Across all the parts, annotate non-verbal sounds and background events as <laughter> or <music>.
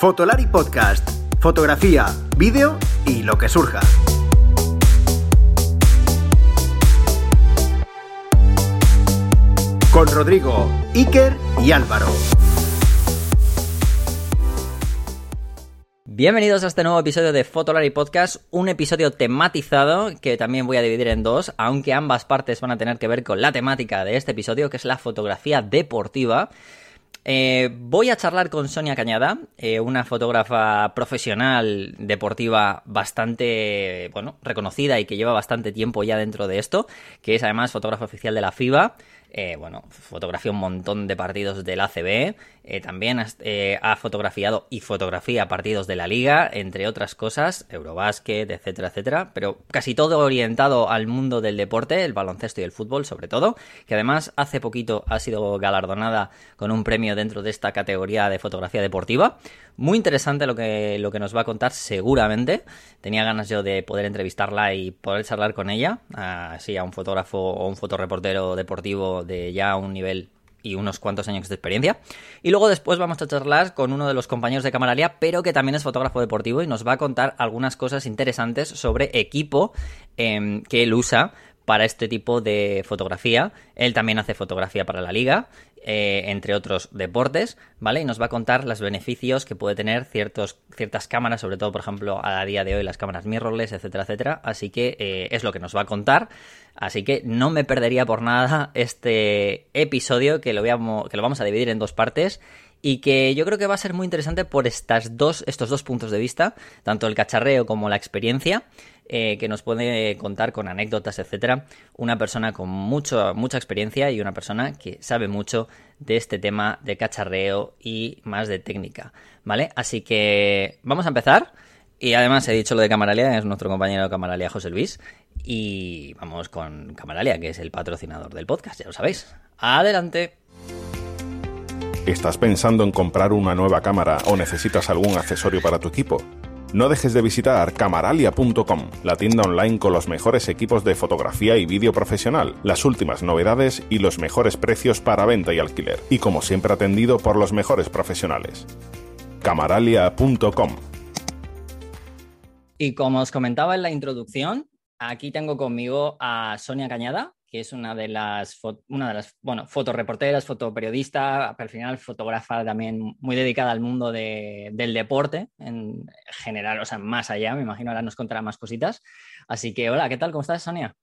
Fotolari Podcast. Fotografía, vídeo y lo que surja. Con Rodrigo, Iker y Álvaro. Bienvenidos a este nuevo episodio de Fotolari Podcast, un episodio tematizado que también voy a dividir en dos, aunque ambas partes van a tener que ver con la temática de este episodio, que es la fotografía deportiva. Eh, voy a charlar con Sonia Cañada, eh, una fotógrafa profesional deportiva bastante, bueno, reconocida y que lleva bastante tiempo ya dentro de esto, que es además fotógrafa oficial de la FIBA. Eh, bueno, fotografía un montón de partidos del ACB, eh, también eh, ha fotografiado y fotografía partidos de la liga, entre otras cosas, Eurobásquet, etcétera, etcétera, pero casi todo orientado al mundo del deporte, el baloncesto y el fútbol sobre todo, que además hace poquito ha sido galardonada con un premio dentro de esta categoría de fotografía deportiva. Muy interesante lo que, lo que nos va a contar seguramente. Tenía ganas yo de poder entrevistarla y poder charlar con ella, así a un fotógrafo o un fotoreportero deportivo de ya un nivel y unos cuantos años de experiencia. Y luego después vamos a charlar con uno de los compañeros de Camaralia, pero que también es fotógrafo deportivo y nos va a contar algunas cosas interesantes sobre equipo em, que él usa para este tipo de fotografía. Él también hace fotografía para la liga eh, entre otros deportes, ¿vale? Y nos va a contar los beneficios que puede tener ciertas cámaras, sobre todo, por ejemplo, a día de hoy las cámaras mirrorless, etcétera, etcétera. Así que eh, es lo que nos va a contar. Así que no me perdería por nada <laughs> este episodio que lo, que lo vamos a dividir en dos partes y que yo creo que va a ser muy interesante por estos dos puntos de vista, tanto el cacharreo como la experiencia. Eh, que nos puede contar con anécdotas, etcétera, una persona con mucho, mucha experiencia y una persona que sabe mucho de este tema de cacharreo y más de técnica, ¿vale? Así que vamos a empezar. Y además he dicho lo de Camaralia, es nuestro compañero de Camaralia, José Luis. Y vamos con Camaralia, que es el patrocinador del podcast, ya lo sabéis. Adelante. ¿Estás pensando en comprar una nueva cámara o necesitas algún accesorio para tu equipo? No dejes de visitar camaralia.com, la tienda online con los mejores equipos de fotografía y vídeo profesional, las últimas novedades y los mejores precios para venta y alquiler, y como siempre atendido por los mejores profesionales. camaralia.com Y como os comentaba en la introducción, aquí tengo conmigo a Sonia Cañada, que es una de las, una de las bueno, fotoreporteras, fotoperiodista, al final fotógrafa también muy dedicada al mundo del deporte en general, o sea, más allá, me imagino ahora nos contará más cositas. Así que, hola, ¿qué tal? ¿Cómo estás, Sonia?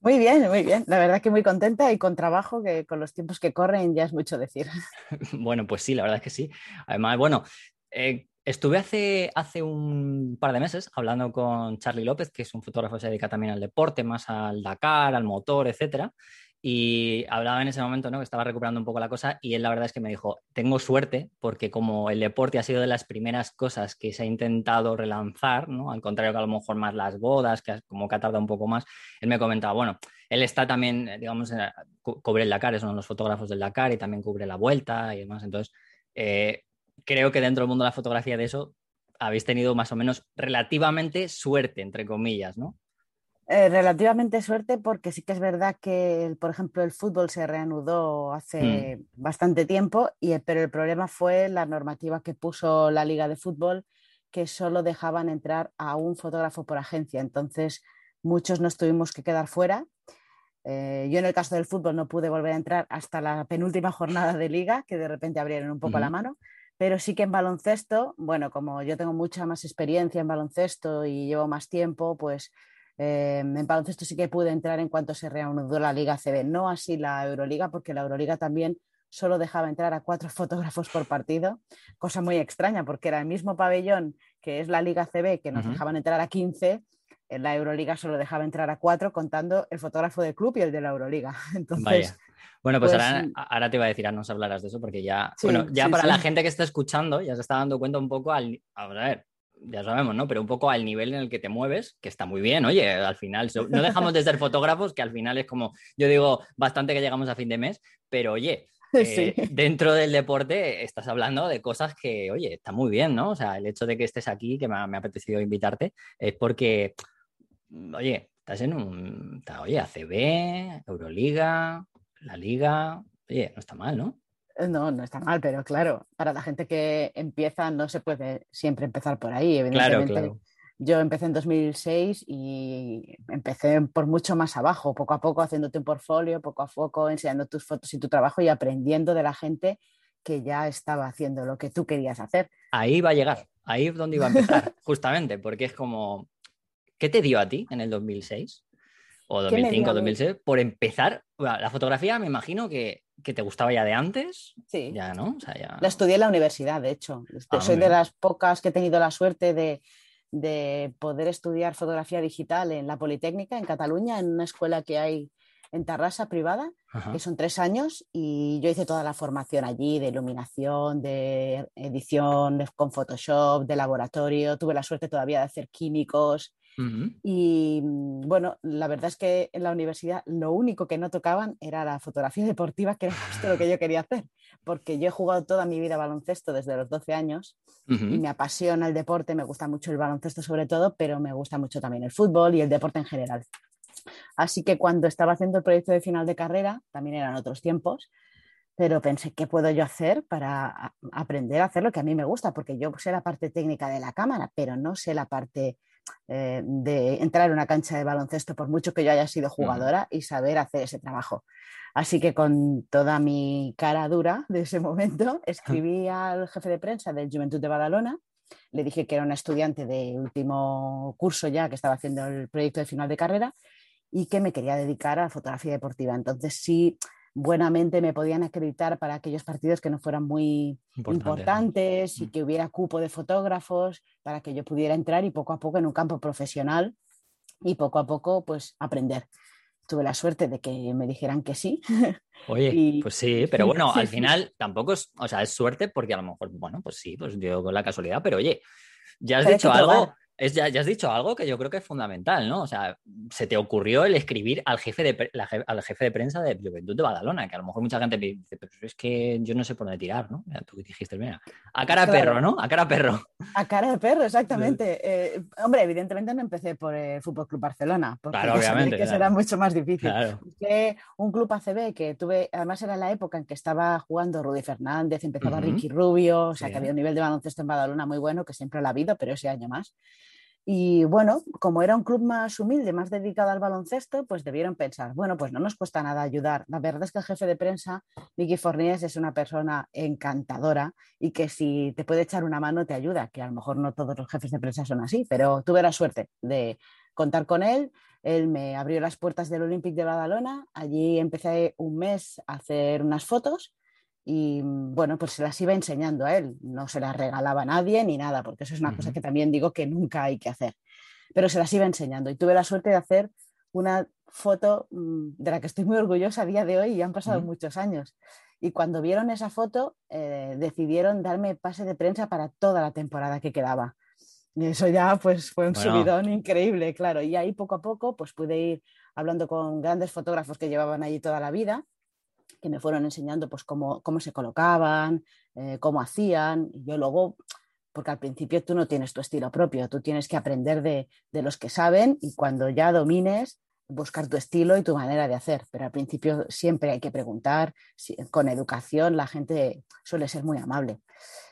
Muy bien, muy bien. La verdad que muy contenta y con trabajo, que con los tiempos que corren ya es mucho decir. <laughs> bueno, pues sí, la verdad es que sí. Además, bueno, eh, Estuve hace, hace un par de meses hablando con Charlie López, que es un fotógrafo que se dedica también al deporte, más al Dakar, al motor, etcétera. Y hablaba en ese momento, ¿no? Que estaba recuperando un poco la cosa y él la verdad es que me dijo, tengo suerte porque como el deporte ha sido de las primeras cosas que se ha intentado relanzar, ¿no? Al contrario que a lo mejor más las bodas, que como que ha tardado un poco más, él me comentaba, bueno, él está también, digamos, cubre el Dakar, es uno de los fotógrafos del Dakar y también cubre la vuelta y demás. Entonces, eh, creo que dentro del mundo de la fotografía de eso habéis tenido más o menos relativamente suerte, entre comillas, ¿no? Eh, relativamente suerte porque sí que es verdad que, por ejemplo, el fútbol se reanudó hace mm. bastante tiempo, y, pero el problema fue la normativa que puso la Liga de Fútbol, que solo dejaban entrar a un fotógrafo por agencia. Entonces, muchos nos tuvimos que quedar fuera. Eh, yo en el caso del fútbol no pude volver a entrar hasta la penúltima jornada de liga, que de repente abrieron un poco la mano, pero sí que en baloncesto, bueno, como yo tengo mucha más experiencia en baloncesto y llevo más tiempo, pues eh, en baloncesto sí que pude entrar en cuanto se reanudó la Liga CB, no así la Euroliga, porque la Euroliga también solo dejaba entrar a cuatro <laughs> fotógrafos por partido, cosa muy extraña, porque era el mismo pabellón que es la Liga CB, que nos dejaban entrar a 15, en la Euroliga solo dejaba entrar a cuatro, contando el fotógrafo del club y el de la Euroliga. <laughs> Entonces, bueno, pues, ahora, pues ahora, te iba a decir, ahora nos hablarás de eso, porque ya, bueno, ya para la gente que está escuchando, ya se está dando cuenta un poco al, a ver, ya sabemos, ¿no? Pero un poco al nivel en el que te mueves, que está muy bien, oye, al final, no dejamos de ser fotógrafos, que al final es como, yo digo, bastante que llegamos a fin de mes, pero oye, <laughs> eh, dentro del deporte estás hablando de cosas que, oye, está muy bien, ¿no? O sea, el hecho de que estés aquí, que me ha, me ha apetecido invitarte, es porque, oye, estás en un, oye, ACB, Euroliga, la liga, oye, no está mal, ¿no? No, no está mal, pero claro, para la gente que empieza no se puede siempre empezar por ahí, evidentemente. Claro, claro. Yo empecé en 2006 y empecé por mucho más abajo, poco a poco haciéndote un portfolio, poco a poco enseñando tus fotos y tu trabajo y aprendiendo de la gente que ya estaba haciendo lo que tú querías hacer. Ahí va a llegar, ahí es donde iba a empezar, <laughs> justamente, porque es como, ¿qué te dio a ti en el 2006? O 2005, 2006, por empezar, la fotografía me imagino que, que, te gustaba ya de antes. Sí. Ya, ¿no? O sea, ya... La estudié en la universidad, de hecho. Ah, Soy de las pocas que he tenido la suerte de, de poder estudiar fotografía digital en la Politécnica, en Cataluña, en una escuela que hay en Tarrasa privada, Ajá. que son tres años, y yo hice toda la formación allí de iluminación, de edición de, con Photoshop, de laboratorio, tuve la suerte todavía de hacer químicos. Uh -huh. Y bueno, la verdad es que en la universidad lo único que no tocaban era la fotografía <laughs> deportiva, que era justo lo que yo quería hacer, porque yo he jugado toda mi vida baloncesto desde los 12 años uh -huh. y me apasiona el deporte, me gusta mucho el baloncesto sobre todo, pero me gusta mucho también el fútbol y el deporte en general. Así que cuando estaba haciendo el proyecto de final de carrera, también eran otros tiempos, pero pensé, ¿qué puedo yo hacer para aprender a hacer lo que a mí me gusta? Porque yo sé la parte técnica de la cámara, pero no sé la parte eh, de entrar en una cancha de baloncesto, por mucho que yo haya sido jugadora, y saber hacer ese trabajo. Así que con toda mi cara dura de ese momento, <laughs> escribí al jefe de prensa del Juventud de Badalona, le dije que era una estudiante de último curso ya, que estaba haciendo el proyecto de final de carrera, y que me quería dedicar a la fotografía deportiva. Entonces sí, buenamente me podían acreditar para aquellos partidos que no fueran muy Importante. importantes y que hubiera cupo de fotógrafos para que yo pudiera entrar y poco a poco en un campo profesional y poco a poco pues aprender. Tuve la suerte de que me dijeran que sí. <laughs> Oye, y... pues sí, pero <laughs> bueno, al final tampoco es, o sea, es suerte porque a lo mejor, bueno, pues sí, pues dio con la casualidad, pero oye, ya has pero dicho algo, es, ya, ya, has dicho algo que yo creo que es fundamental, ¿no? O sea, se te ocurrió el escribir al jefe de, la, al jefe de prensa de Juventud de Badalona, que a lo mejor mucha gente me dice, pero es que yo no sé por dónde tirar, ¿no? Tú dijiste, mira, a cara claro. perro, ¿no? A cara perro. A cara de perro, exactamente. Eh, hombre, evidentemente no empecé por el Fútbol Club Barcelona, porque claro, <laughs> obviamente, que claro. será mucho más difícil. Claro. Que un club ACB que tuve, además era la época en que estaba jugando Rudy Fernández, empezaba uh -huh. Ricky Rubio, o sea, sí. que había un nivel de baloncesto en Badalona muy bueno, que siempre lo ha habido, pero ese año más. Y bueno, como era un club más humilde, más dedicado al baloncesto, pues debieron pensar, bueno, pues no nos cuesta nada ayudar. La verdad es que el jefe de prensa, Vicky Forníes, es una persona encantadora y que si te puede echar una mano te ayuda, que a lo mejor no todos los jefes de prensa son así, pero tuve la suerte de contar con él. Él me abrió las puertas del Olympic de Badalona, allí empecé un mes a hacer unas fotos y bueno, pues se las iba enseñando a él, no se las regalaba a nadie ni nada, porque eso es una uh -huh. cosa que también digo que nunca hay que hacer, pero se las iba enseñando y tuve la suerte de hacer una foto mm, de la que estoy muy orgullosa a día de hoy y han pasado uh -huh. muchos años. Y cuando vieron esa foto, eh, decidieron darme pase de prensa para toda la temporada que quedaba. Y eso ya pues fue un bueno. subidón increíble, claro. Y ahí poco a poco pues pude ir hablando con grandes fotógrafos que llevaban allí toda la vida que me fueron enseñando pues cómo, cómo se colocaban, eh, cómo hacían. Y yo luego, porque al principio tú no tienes tu estilo propio, tú tienes que aprender de, de, los que saben y cuando ya domines, buscar tu estilo y tu manera de hacer. Pero al principio siempre hay que preguntar, con educación la gente suele ser muy amable.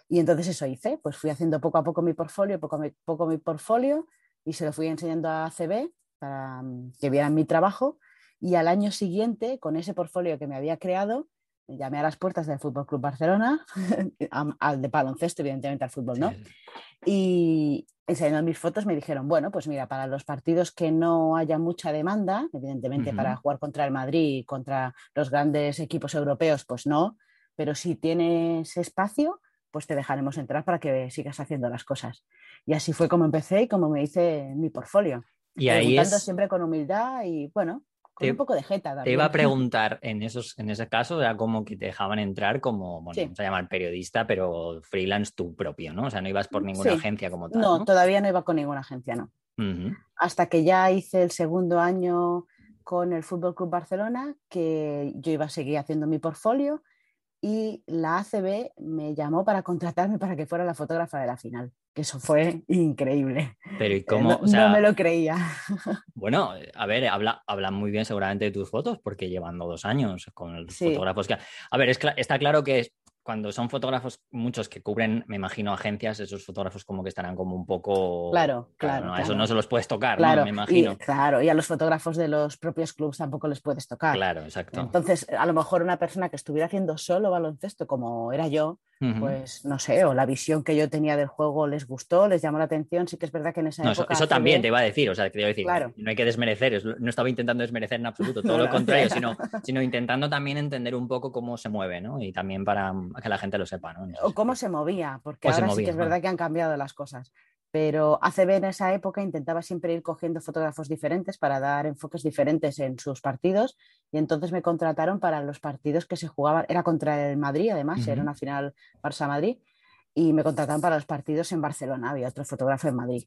Y entonces eso hice, pues fui haciendo poco a poco mi portfolio, poco a poco mi portfolio y se lo fui enseñando a ACB para mm, que vieran mi trabajo y al año siguiente, con ese portfolio que me había creado, me llamé a las puertas del Fútbol Club Barcelona, <laughs> al de baloncesto, evidentemente al fútbol, ¿no? Y enseñando mis fotos me dijeron, bueno, pues mira, para los partidos que no haya mucha demanda, evidentemente uh -huh. para jugar contra el Madrid contra los grandes equipos europeos, pues no, pero si tienes espacio, pues te dejaremos entrar para que sigas haciendo las cosas. Y así fue como empecé y como me hice mi portfolio. Y ahí es... siempre con humildad y bueno, con te, un poco de jeta. También. Te iba a <laughs> preguntar, en, esos, en ese caso, era como que te dejaban entrar como, bueno, sí. vamos a llamar periodista, pero freelance tú propio, ¿no? O sea, no ibas por ninguna sí. agencia como tal. No, no, todavía no iba con ninguna agencia, no. Uh -huh. Hasta que ya hice el segundo año con el Fútbol Club Barcelona, que yo iba a seguir haciendo mi portfolio y la ACB me llamó para contratarme para que fuera la fotógrafa de la final. Que eso fue increíble. Pero ¿y Eh, cómo? No, o sea, no me lo creía. Bueno, a ver, habla, habla muy bien seguramente de tus fotos, porque llevando dos años con los Sí. fotógrafos que... A ver, es está claro que cuando son fotógrafos, muchos que cubren, me imagino, agencias, esos fotógrafos como que estarán como un poco... Claro, claro, claro. Eso no se los puedes tocar, ¿no? Claro, Me imagino. y, claro, y a los fotógrafos de los propios clubs tampoco les puedes tocar. Claro, exacto. Entonces, a lo mejor una persona que estuviera haciendo solo baloncesto, como era yo, Pues no sé, o la visión que yo tenía del juego les gustó, les llamó la atención. Sí que es verdad que en esa No, eso, época. eso también te iba a decir, o sea, te iba a decir, Claro. no hay que desmerecer, es- no estaba intentando desmerecer en absoluto, todo No, lo contrario, sino, <laughs> sino intentando también entender un poco cómo se mueve, ¿no? Y también para mm, que la gente lo sepa, ¿no? O cómo se movía, porque O se ahora sí que es verdad que han cambiado las cosas. Pero ACB en esa época intentaba siempre ir cogiendo fotógrafos diferentes para dar enfoques diferentes en sus partidos y entonces me contrataron para los partidos que se jugaban, era contra el Madrid además, era una final Barça-Madrid y me contrataron para los partidos en Barcelona, había otro fotógrafo en Madrid.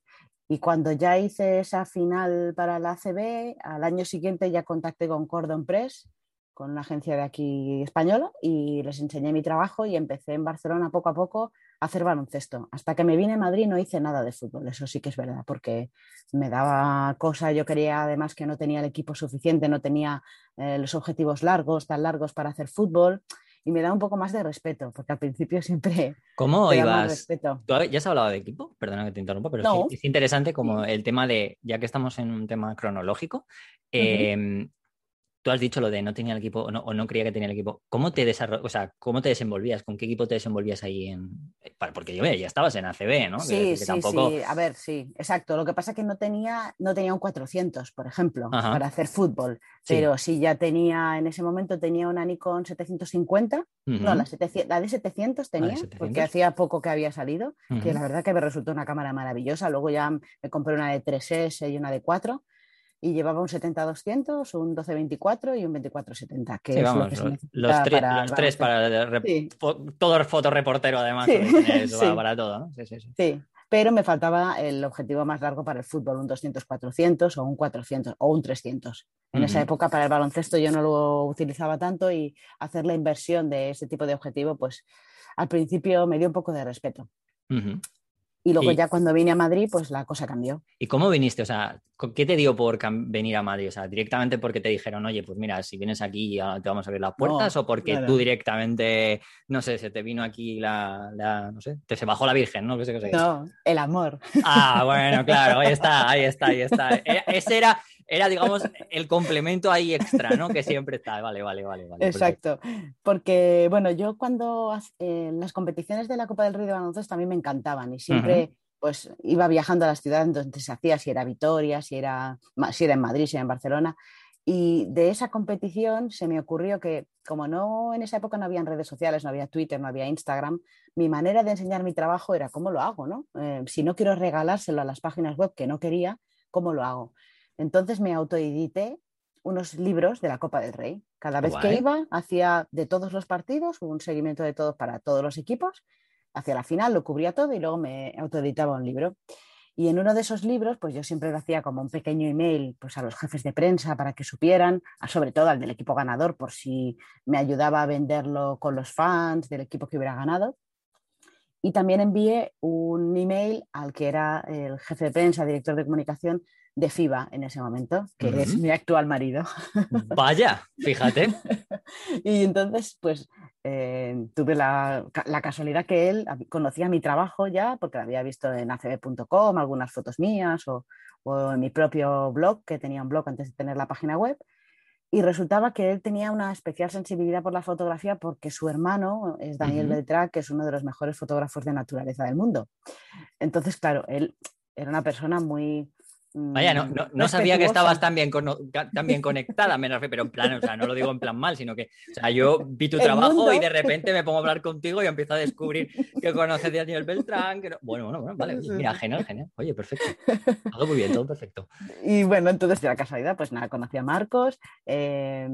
Y cuando ya hice esa final para la ACB, al año siguiente ya contacté con Cordon Press, con una agencia de aquí española, y les enseñé mi trabajo y empecé en Barcelona poco a poco hacer baloncesto. Hasta que me vine a Madrid no hice nada de fútbol, eso sí que es verdad, porque me daba cosa, yo quería además que no tenía el equipo suficiente, no tenía eh, los objetivos largos, tan largos para hacer fútbol, y me da un poco más de respeto, porque al principio siempre <laughs> ¿Cómo te da más ibas? respeto. ¿Tú ya has hablado de equipo? Perdona que te interrumpa, pero No. es, es interesante como el tema de, ya que estamos en un tema cronológico, eh, tú has dicho lo de no tenía el equipo o no, o no creía que tenía el equipo. ¿Cómo te o sea, cómo te desenvolvías? ¿Con qué equipo te desenvolvías ahí en para- porque yo ve, ya estabas en ACB, ¿no? Sí, que sí, tampoco- sí. A ver, sí, exacto. Lo que pasa es que no tenía, no tenía un 400, por ejemplo, Ajá. para hacer fútbol. Sí. Pero sí ya tenía, en ese momento tenía una Nikon 750. No, Ujú, la, 700 la de 700 La de tenía, 700. porque hacía poco que había salido, que ujú. la verdad que me resultó una cámara maravillosa. Luego ya me compré una de 3S y una de 4 y llevaba un 70-200, un 12-24 y un 24-70, que Sí, es vamos, lo que se los, necesita los tres, para los el tres para Sí. todo el fotoreportero además Sí, <laughs> eso para, para todo, ¿no? Sí, pero me faltaba el objetivo más largo para el fútbol, un 200-400 o un 400 o un 300. En esa Ujú. época para el baloncesto yo no lo utilizaba tanto y hacer la inversión de ese tipo de objetivo, pues al principio me dio un poco de respeto. Ujú. Y luego Y- ya cuando vine a Madrid, pues la cosa cambió. ¿Y cómo viniste? O sea, ¿con- ¿qué te dio por venir a Madrid? O sea, directamente porque te dijeron, oye, pues mira, si vienes aquí te vamos a abrir las puertas, o porque tú directamente, no sé, se te vino aquí la, la- no sé, te se bajó la Virgen, ¿no? ¿Qué sé qué sé. No, el amor. Ah, <laughs> bueno, claro, ahí está, ahí está, ahí está. E- Ese era, era, digamos, el complemento ahí extra, ¿no? Que siempre está. Vale, vale, vale. vale perfecto. Exacto, porque bueno, yo cuando eh, las competiciones de la Copa del Rey de baloncesto también me encantaban y siempre pues iba viajando a las ciudades donde se hacía, si era Vitoria, si era, si era en Madrid, si era en Barcelona. Y de esa competición se me ocurrió que, como no en esa época no habían redes sociales, no había Twitter, no había Instagram, mi manera de enseñar mi trabajo era cómo lo hago, ¿no? Eh, si no quiero regalárselo a las páginas web que no quería, ¿cómo lo hago? Entonces me autoedité unos libros de la Copa del Rey. Cada vez que iba, hacía de todos los partidos, un seguimiento de todos para todos los equipos, hacia la final lo cubría todo y luego me autoeditaba un libro. Y en uno de esos libros, pues yo siempre lo hacía como un pequeño email pues a los jefes de prensa para que supieran, sobre todo al del equipo ganador, por si me ayudaba a venderlo con los fans del equipo que hubiera ganado. Y también envié un email al que era el jefe de prensa, director de comunicación de FIBA en ese momento, que es mi actual marido. <laughs> Vaya, fíjate. <laughs> Y entonces, pues eh, tuve la, la casualidad que él conocía mi trabajo ya, porque lo había visto en acb.com, algunas fotos mías o, o en mi propio blog, que tenía un blog antes de tener la página web. Y resultaba que él tenía una especial sensibilidad por la fotografía porque su hermano es Daniel. Beltrán, que es uno de los mejores fotógrafos de naturaleza del mundo. Entonces, claro, él era una persona muy... mm, Vaya, no, no, no sabía que estabas tan bien, ca- tan bien conectada, me refiero, pero en plan, o sea, no lo digo en plan mal, sino que, o sea, yo vi tu trabajo mundo. y de repente me pongo a hablar contigo y empiezo a descubrir que conoces a Daniel Beltrán, que no- Bueno, bueno, bueno, vale, mira, genial, genial. Oye, perfecto. <laughs> Todo muy bien, todo perfecto. Y bueno, entonces de la casualidad, pues nada, conocí a Marcos eh,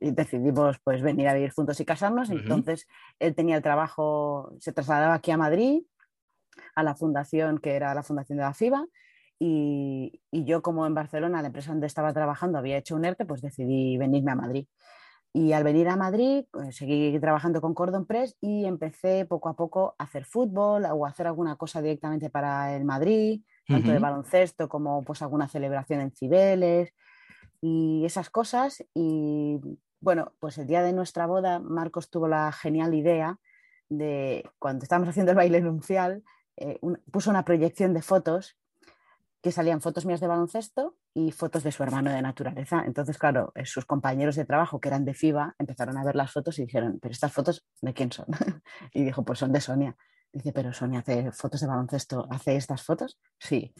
y decidimos pues venir a vivir juntos y casarnos. Entonces él tenía el trabajo, se trasladaba aquí a Madrid, a la fundación que era la fundación de la FIBA. Y, y yo como en Barcelona, la empresa donde estaba trabajando, había hecho un ERTE, pues decidí venirme a Madrid. Y al venir a Madrid, pues, seguí trabajando con Cordon Press y empecé poco a poco a hacer fútbol o a hacer alguna cosa directamente para el Madrid, tanto de baloncesto como pues alguna celebración en Cibeles y esas cosas. Y bueno, pues el día de nuestra boda, Marcos tuvo la genial idea de, cuando estábamos haciendo el baile nupcial, eh, puso una proyección de fotos que salían fotos mías de baloncesto y fotos de su hermano de naturaleza. Entonces, claro, eh, sus compañeros de trabajo, que eran de FIBA, empezaron a ver las fotos y dijeron, pero estas fotos, ¿de quién son? <laughs> y dijo, pues son de Sonia. Dice, pero Sonia hace fotos de baloncesto, ¿hace estas fotos? Sí.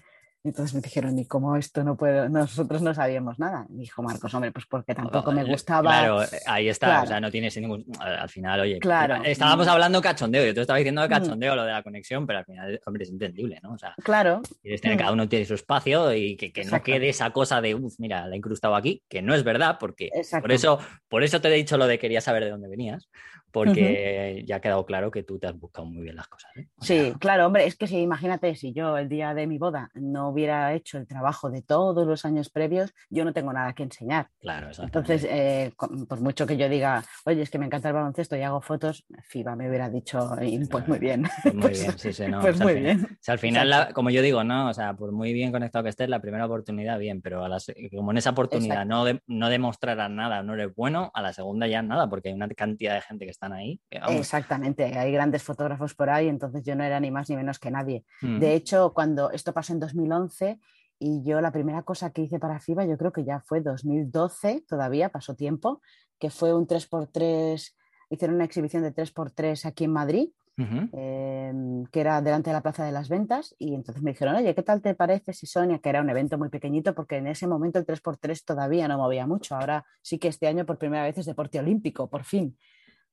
Entonces me dijeron, ¿y cómo esto no puedo? Nosotros no sabíamos nada. Me dijo Marcos, hombre, pues porque tampoco me gustaba. Claro, ahí está, o sea, no tienes ningún. Al final, oye, claro. estábamos hablando cachondeo, yo te estaba diciendo de cachondeo lo de la conexión, pero al final, hombre, es entendible, ¿no? O sea, claro. Tener, cada uno tiene su espacio y que, no quede esa cosa de, uff, mira, la he incrustado aquí, que no es verdad, porque por eso, por eso te he dicho lo de quería saber de dónde venías, porque ya ha quedado claro que tú te has buscado muy bien las cosas. ¿eh? sí, claro, hombre, es que si imagínate, si yo el día de mi boda no hubiera hecho el trabajo de todos los años previos, yo no tengo nada que enseñar. Claro, Entonces, eh, por mucho que yo diga, oye, es que me encanta el baloncesto y hago fotos, FIBA me hubiera dicho, pues muy bien. <laughs> Pues muy pues bien, sí, sí, <laughs> no. Pues muy bien. O sea, al final, como yo digo, ¿no? O sea, por muy bien conectado que estés, la primera oportunidad, bien, pero a las, como en esa oportunidad no, de, no demostrarás nada, no eres bueno, a la segunda ya nada, porque hay una cantidad de gente que están ahí. Exactamente, hay grandes fotógrafos por ahí, entonces yo no era ni más ni menos que nadie. Mm. De hecho, cuando esto pasó en 2011, y yo la primera cosa que hice para FIBA, yo creo que ya fue 2012, todavía pasó tiempo, que fue un 3x3, hicieron una exhibición de 3x3 aquí en Madrid, em, que era delante de la Plaza de las Ventas, y entonces me dijeron, oye, ¿qué tal te parece si Sonia, que era un evento muy pequeñito, porque en ese momento el 3x3 todavía no movía mucho, ahora sí que este año por primera vez es deporte olímpico, por fin,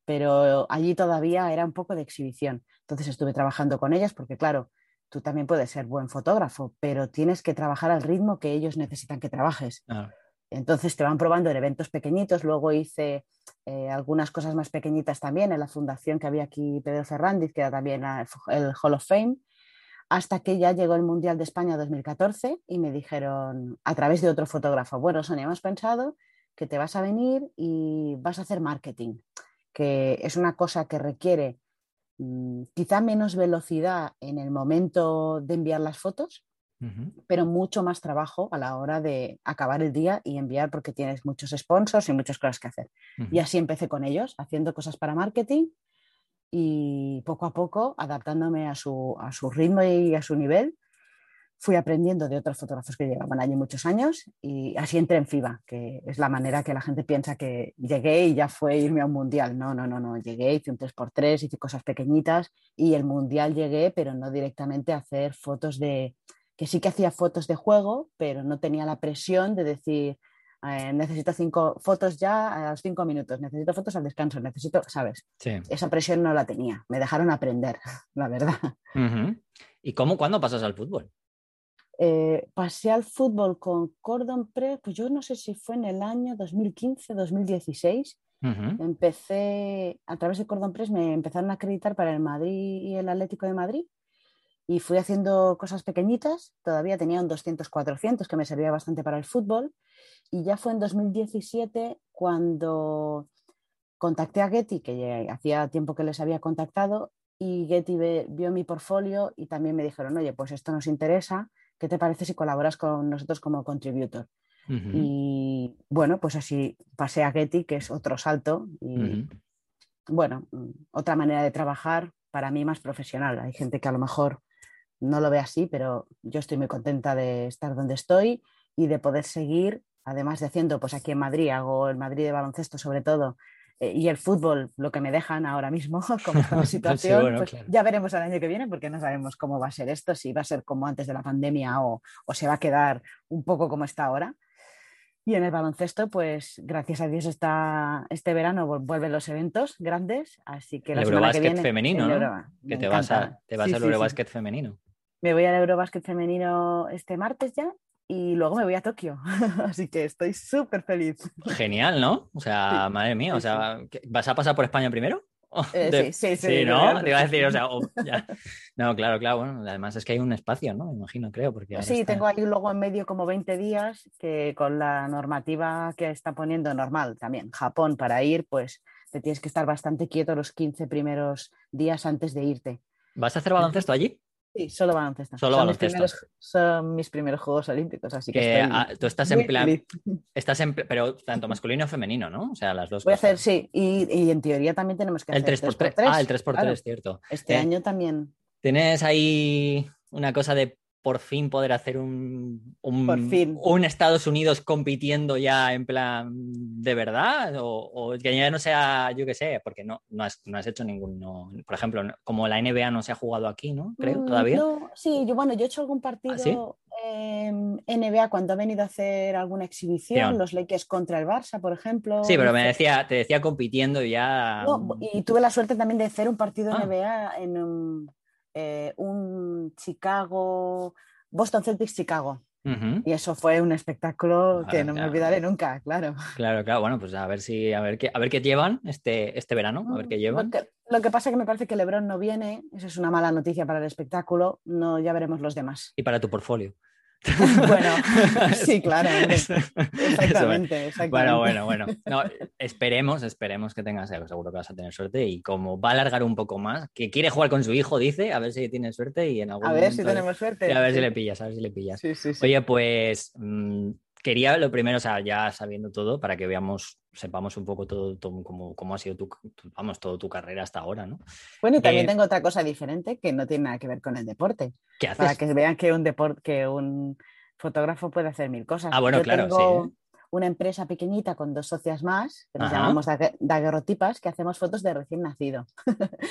pero allí todavía era un poco de exhibición. Entonces estuve trabajando con ellas porque, claro, tú también puedes ser buen fotógrafo, pero tienes que trabajar al ritmo que ellos necesitan que trabajes. Entonces te van probando en eventos pequeñitos, luego hice eh, algunas cosas más pequeñitas también en la fundación que había aquí Pedro Ferrandiz, que era también el Hall of Fame, hasta que ya llegó el Mundial de España 2014 y me dijeron a través de otro fotógrafo, bueno, Sonia, hemos pensado que te vas a venir y vas a hacer marketing, que es una cosa que requiere Mm, quizá menos velocidad en el momento de enviar las fotos, pero mucho más trabajo a la hora de acabar el día y enviar porque tienes muchos sponsors y muchas cosas que hacer. Y así empecé con ellos, haciendo cosas para marketing y poco a poco adaptándome a su, a su ritmo y a su nivel fui aprendiendo de otros fotógrafos que llevaban allí muchos años y así entré en FIBA, que es la manera que la gente piensa que llegué y ya fue irme a un mundial. No, no, no, no. Llegué, hice un 3x3, hice cosas pequeñitas y el mundial llegué, pero no directamente a hacer fotos de. que sí que hacía fotos de juego, pero no tenía la presión de decir. Eh, necesito cinco fotos ya a los cinco minutos, necesito fotos al descanso, necesito, ¿sabes? Esa presión no la tenía, me dejaron aprender, <laughs> la verdad. ¿Y cómo, cuándo pasas al fútbol? Eh, pasé al fútbol con Cordon Press, pues yo no sé si fue en el año 2015, 2016. Empecé, a través de Cordon Press me empezaron a acreditar para el Madrid y el Atlético de Madrid y fui haciendo cosas pequeñitas, todavía tenía un 200-400 que me servía bastante para el fútbol y ya fue en 2017 cuando contacté a Getty, que hacía tiempo que les había contactado y Getty vio mi portfolio y también me dijeron, oye, pues esto nos interesa, ¿qué te parece si colaboras con nosotros como contributor? Y bueno, pues así pasé a Getty, que es otro salto y bueno, otra manera de trabajar para mí más profesional. Hay gente que a lo mejor no lo ve así, pero yo estoy muy contenta de estar donde estoy y de poder seguir, además de haciendo, pues aquí en Madrid, hago el Madrid de baloncesto sobre todo, y el fútbol, lo que me dejan ahora mismo, <laughs> como <laughs> está la situación, pues ya veremos el año que viene porque no sabemos cómo va a ser esto, si va a ser como antes de la pandemia o, o se va a quedar un poco como está ahora. Y en el baloncesto, pues gracias a Dios está, este verano vuelven los eventos grandes, así que la el semana que viene, femenino, ¿no? que te vas, a, te vas al Eurobasket femenino. Me voy al Eurobasket femenino este martes ya y luego me voy a Tokio. <laughs> Así que estoy súper feliz. Genial, ¿no? O sea, madre mía, o sea, ¿vas a pasar por España primero? <laughs> Eh, sí, sí, sí, ¿no? Te iba a decir, o sea, <laughs> no, claro, claro, bueno, además es que hay un espacio, ¿no? Me imagino, creo, porque Sí, tengo ahí luego en medio como 20 días que con la normativa que está poniendo normal también Japón para ir, pues te tienes que estar bastante quieto los 15 primeros días antes de irte. ¿Vas a hacer baloncesto allí? Sí, solo baloncesto. Solo son baloncesto. Mis primeros, son mis primeros Juegos Olímpicos, así que, Que, estoy ah, tú estás en plan, feliz. estás en, pero tanto masculino o femenino, ¿no? O sea, las dos Voy a cosas. hacer, sí, y, y en teoría también tenemos que El hacer 3x3. 3x3, Ah, el 3x3, claro. cierto. Este Eh, año también. ¿Tienes ahí una cosa de por fin poder hacer un, un, fin. un Estados Unidos compitiendo ya en plan de verdad? O, o que ya no sea, yo qué sé, porque no, no, has, no has hecho ningún, no- por ejemplo, como la NBA no se ha jugado aquí, ¿no? Creo, Mm, todavía. ¿Ah, no, sí, yo, bueno, yo he hecho algún partido sí? en NBA cuando ha venido a hacer alguna exhibición, Bien. los Lakers contra el Barça, por ejemplo. Sí, pero me decía, te decía compitiendo ya. No, y tuve la suerte también de hacer un partido Ah. NBA en un, eh, un Chicago, Boston Celtics Chicago. Y eso fue un espectáculo Claro, que no me olvidaré nunca, claro. Claro, claro. Bueno, pues a ver si, a ver qué, a ver qué llevan este, este verano, a ver qué llevan. Lo que, lo que pasa es que me parece que LeBron no viene, eso es una mala noticia para el espectáculo, no, ya veremos los demás. Y para tu portfolio. <laughs> Bueno, <laughs> sí, claro. Exactamente, exactamente. Bueno, bueno, bueno. No, esperemos, esperemos que tengas, seguro que vas a tener suerte y como va a alargar un poco más, que quiere jugar con su hijo, dice, a ver si tiene suerte y en algún A ver si tenemos suerte. a ver si le pillas, a ver si le pillas. Sí, sí, sí. Oye, pues mm, quería lo primero, o sea, ya sabiendo todo, para que veamos, sepamos un poco todo, todo cómo, cómo ha sido tu, vamos, todo tu carrera hasta ahora, ¿no? Bueno, y también eh, tengo otra cosa diferente que no tiene nada que ver con el deporte, ¿Qué haces? para que vean que un deporte, que un fotógrafo puede hacer mil cosas. Ah, bueno, Yo claro, tengo sí. una empresa pequeñita con dos socias más, que nos Ajá. llamamos dague- daguerrotipas, que hacemos fotos de recién nacido.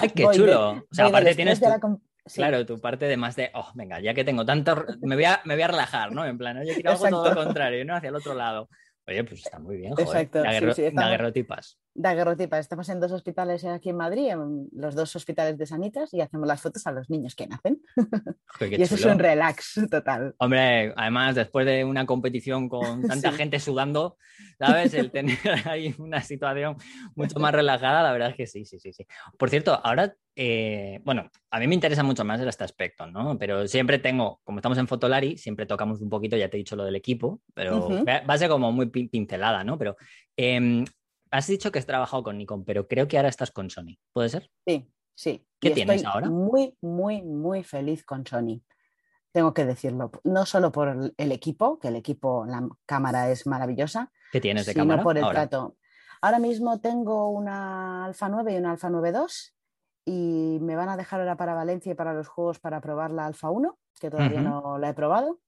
¡Ay, <laughs> qué de- chulo! o sea, aparte tienes tu- la sí, Claro, tu parte de más de, oh, venga, ya que tengo tanto, me voy a, me voy a relajar, ¿no? En plan, oye, quiero algo todo lo contrario, ¿no? Hacia el otro lado. Oye, pues está muy bien, joder. Exacto, sí, Daguerro- sí, estamos- daguerrotipas. Daguerrotipas. Estamos en dos hospitales aquí en Madrid, en los dos hospitales de Sanitas, y hacemos las fotos a los niños que nacen. <laughs> Joder, y eso es un relax total. Hombre, además, después de una competición con <laughs> tanta Sí. gente sudando, ¿sabes? El tener <laughs> ahí una situación mucho más relajada, la verdad es que sí, sí, sí, sí. Por cierto, ahora, eh, bueno, a mí me interesa mucho más este aspecto, ¿no? Pero siempre tengo, como estamos en Fotolari, siempre tocamos un poquito, ya te he dicho lo del equipo, pero Ujú. va va a ser como muy pin- pincelada, ¿no? Pero em, has dicho que has trabajado con Nikon, pero creo que ahora estás con Sony, ¿puede ser? Sí, sí. ¿Qué Y tienes estoy ahora? Muy, muy, muy feliz con Sony. Tengo que decirlo. No solo por el- equipo, que el equipo, la cámara es maravillosa, ¿Qué tienes de sino cámara? por el ahora? trato. Ahora mismo tengo una Alfa 9 y una Alfa 9 II y me van a dejar ahora para Valencia y para los juegos para probar la Alfa 1, que todavía no la he probado.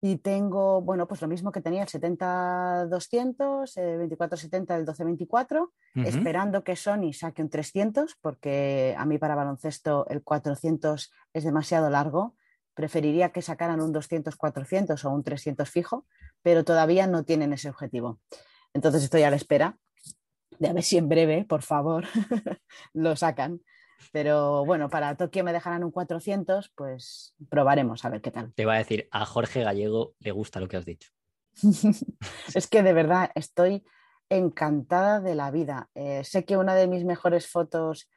Y tengo, bueno, pues lo mismo que tenía el 70-200, el 24-70, el 12-24, Ujú. esperando que Sony saque un 300, porque a mí para baloncesto el 400 es demasiado largo. Preferiría que sacaran un 200-400 o un 300 fijo, pero todavía no tienen ese objetivo. Entonces estoy a la espera de a ver si en breve, por favor, <laughs> lo sacan. Pero bueno, para Tokio me dejarán un 400, pues probaremos a ver qué tal. Te iba a decir, a Jorge Gallego le gusta lo que has dicho. <laughs> es que de verdad estoy encantada de la vida. Eh, sé que una de mis mejores fotos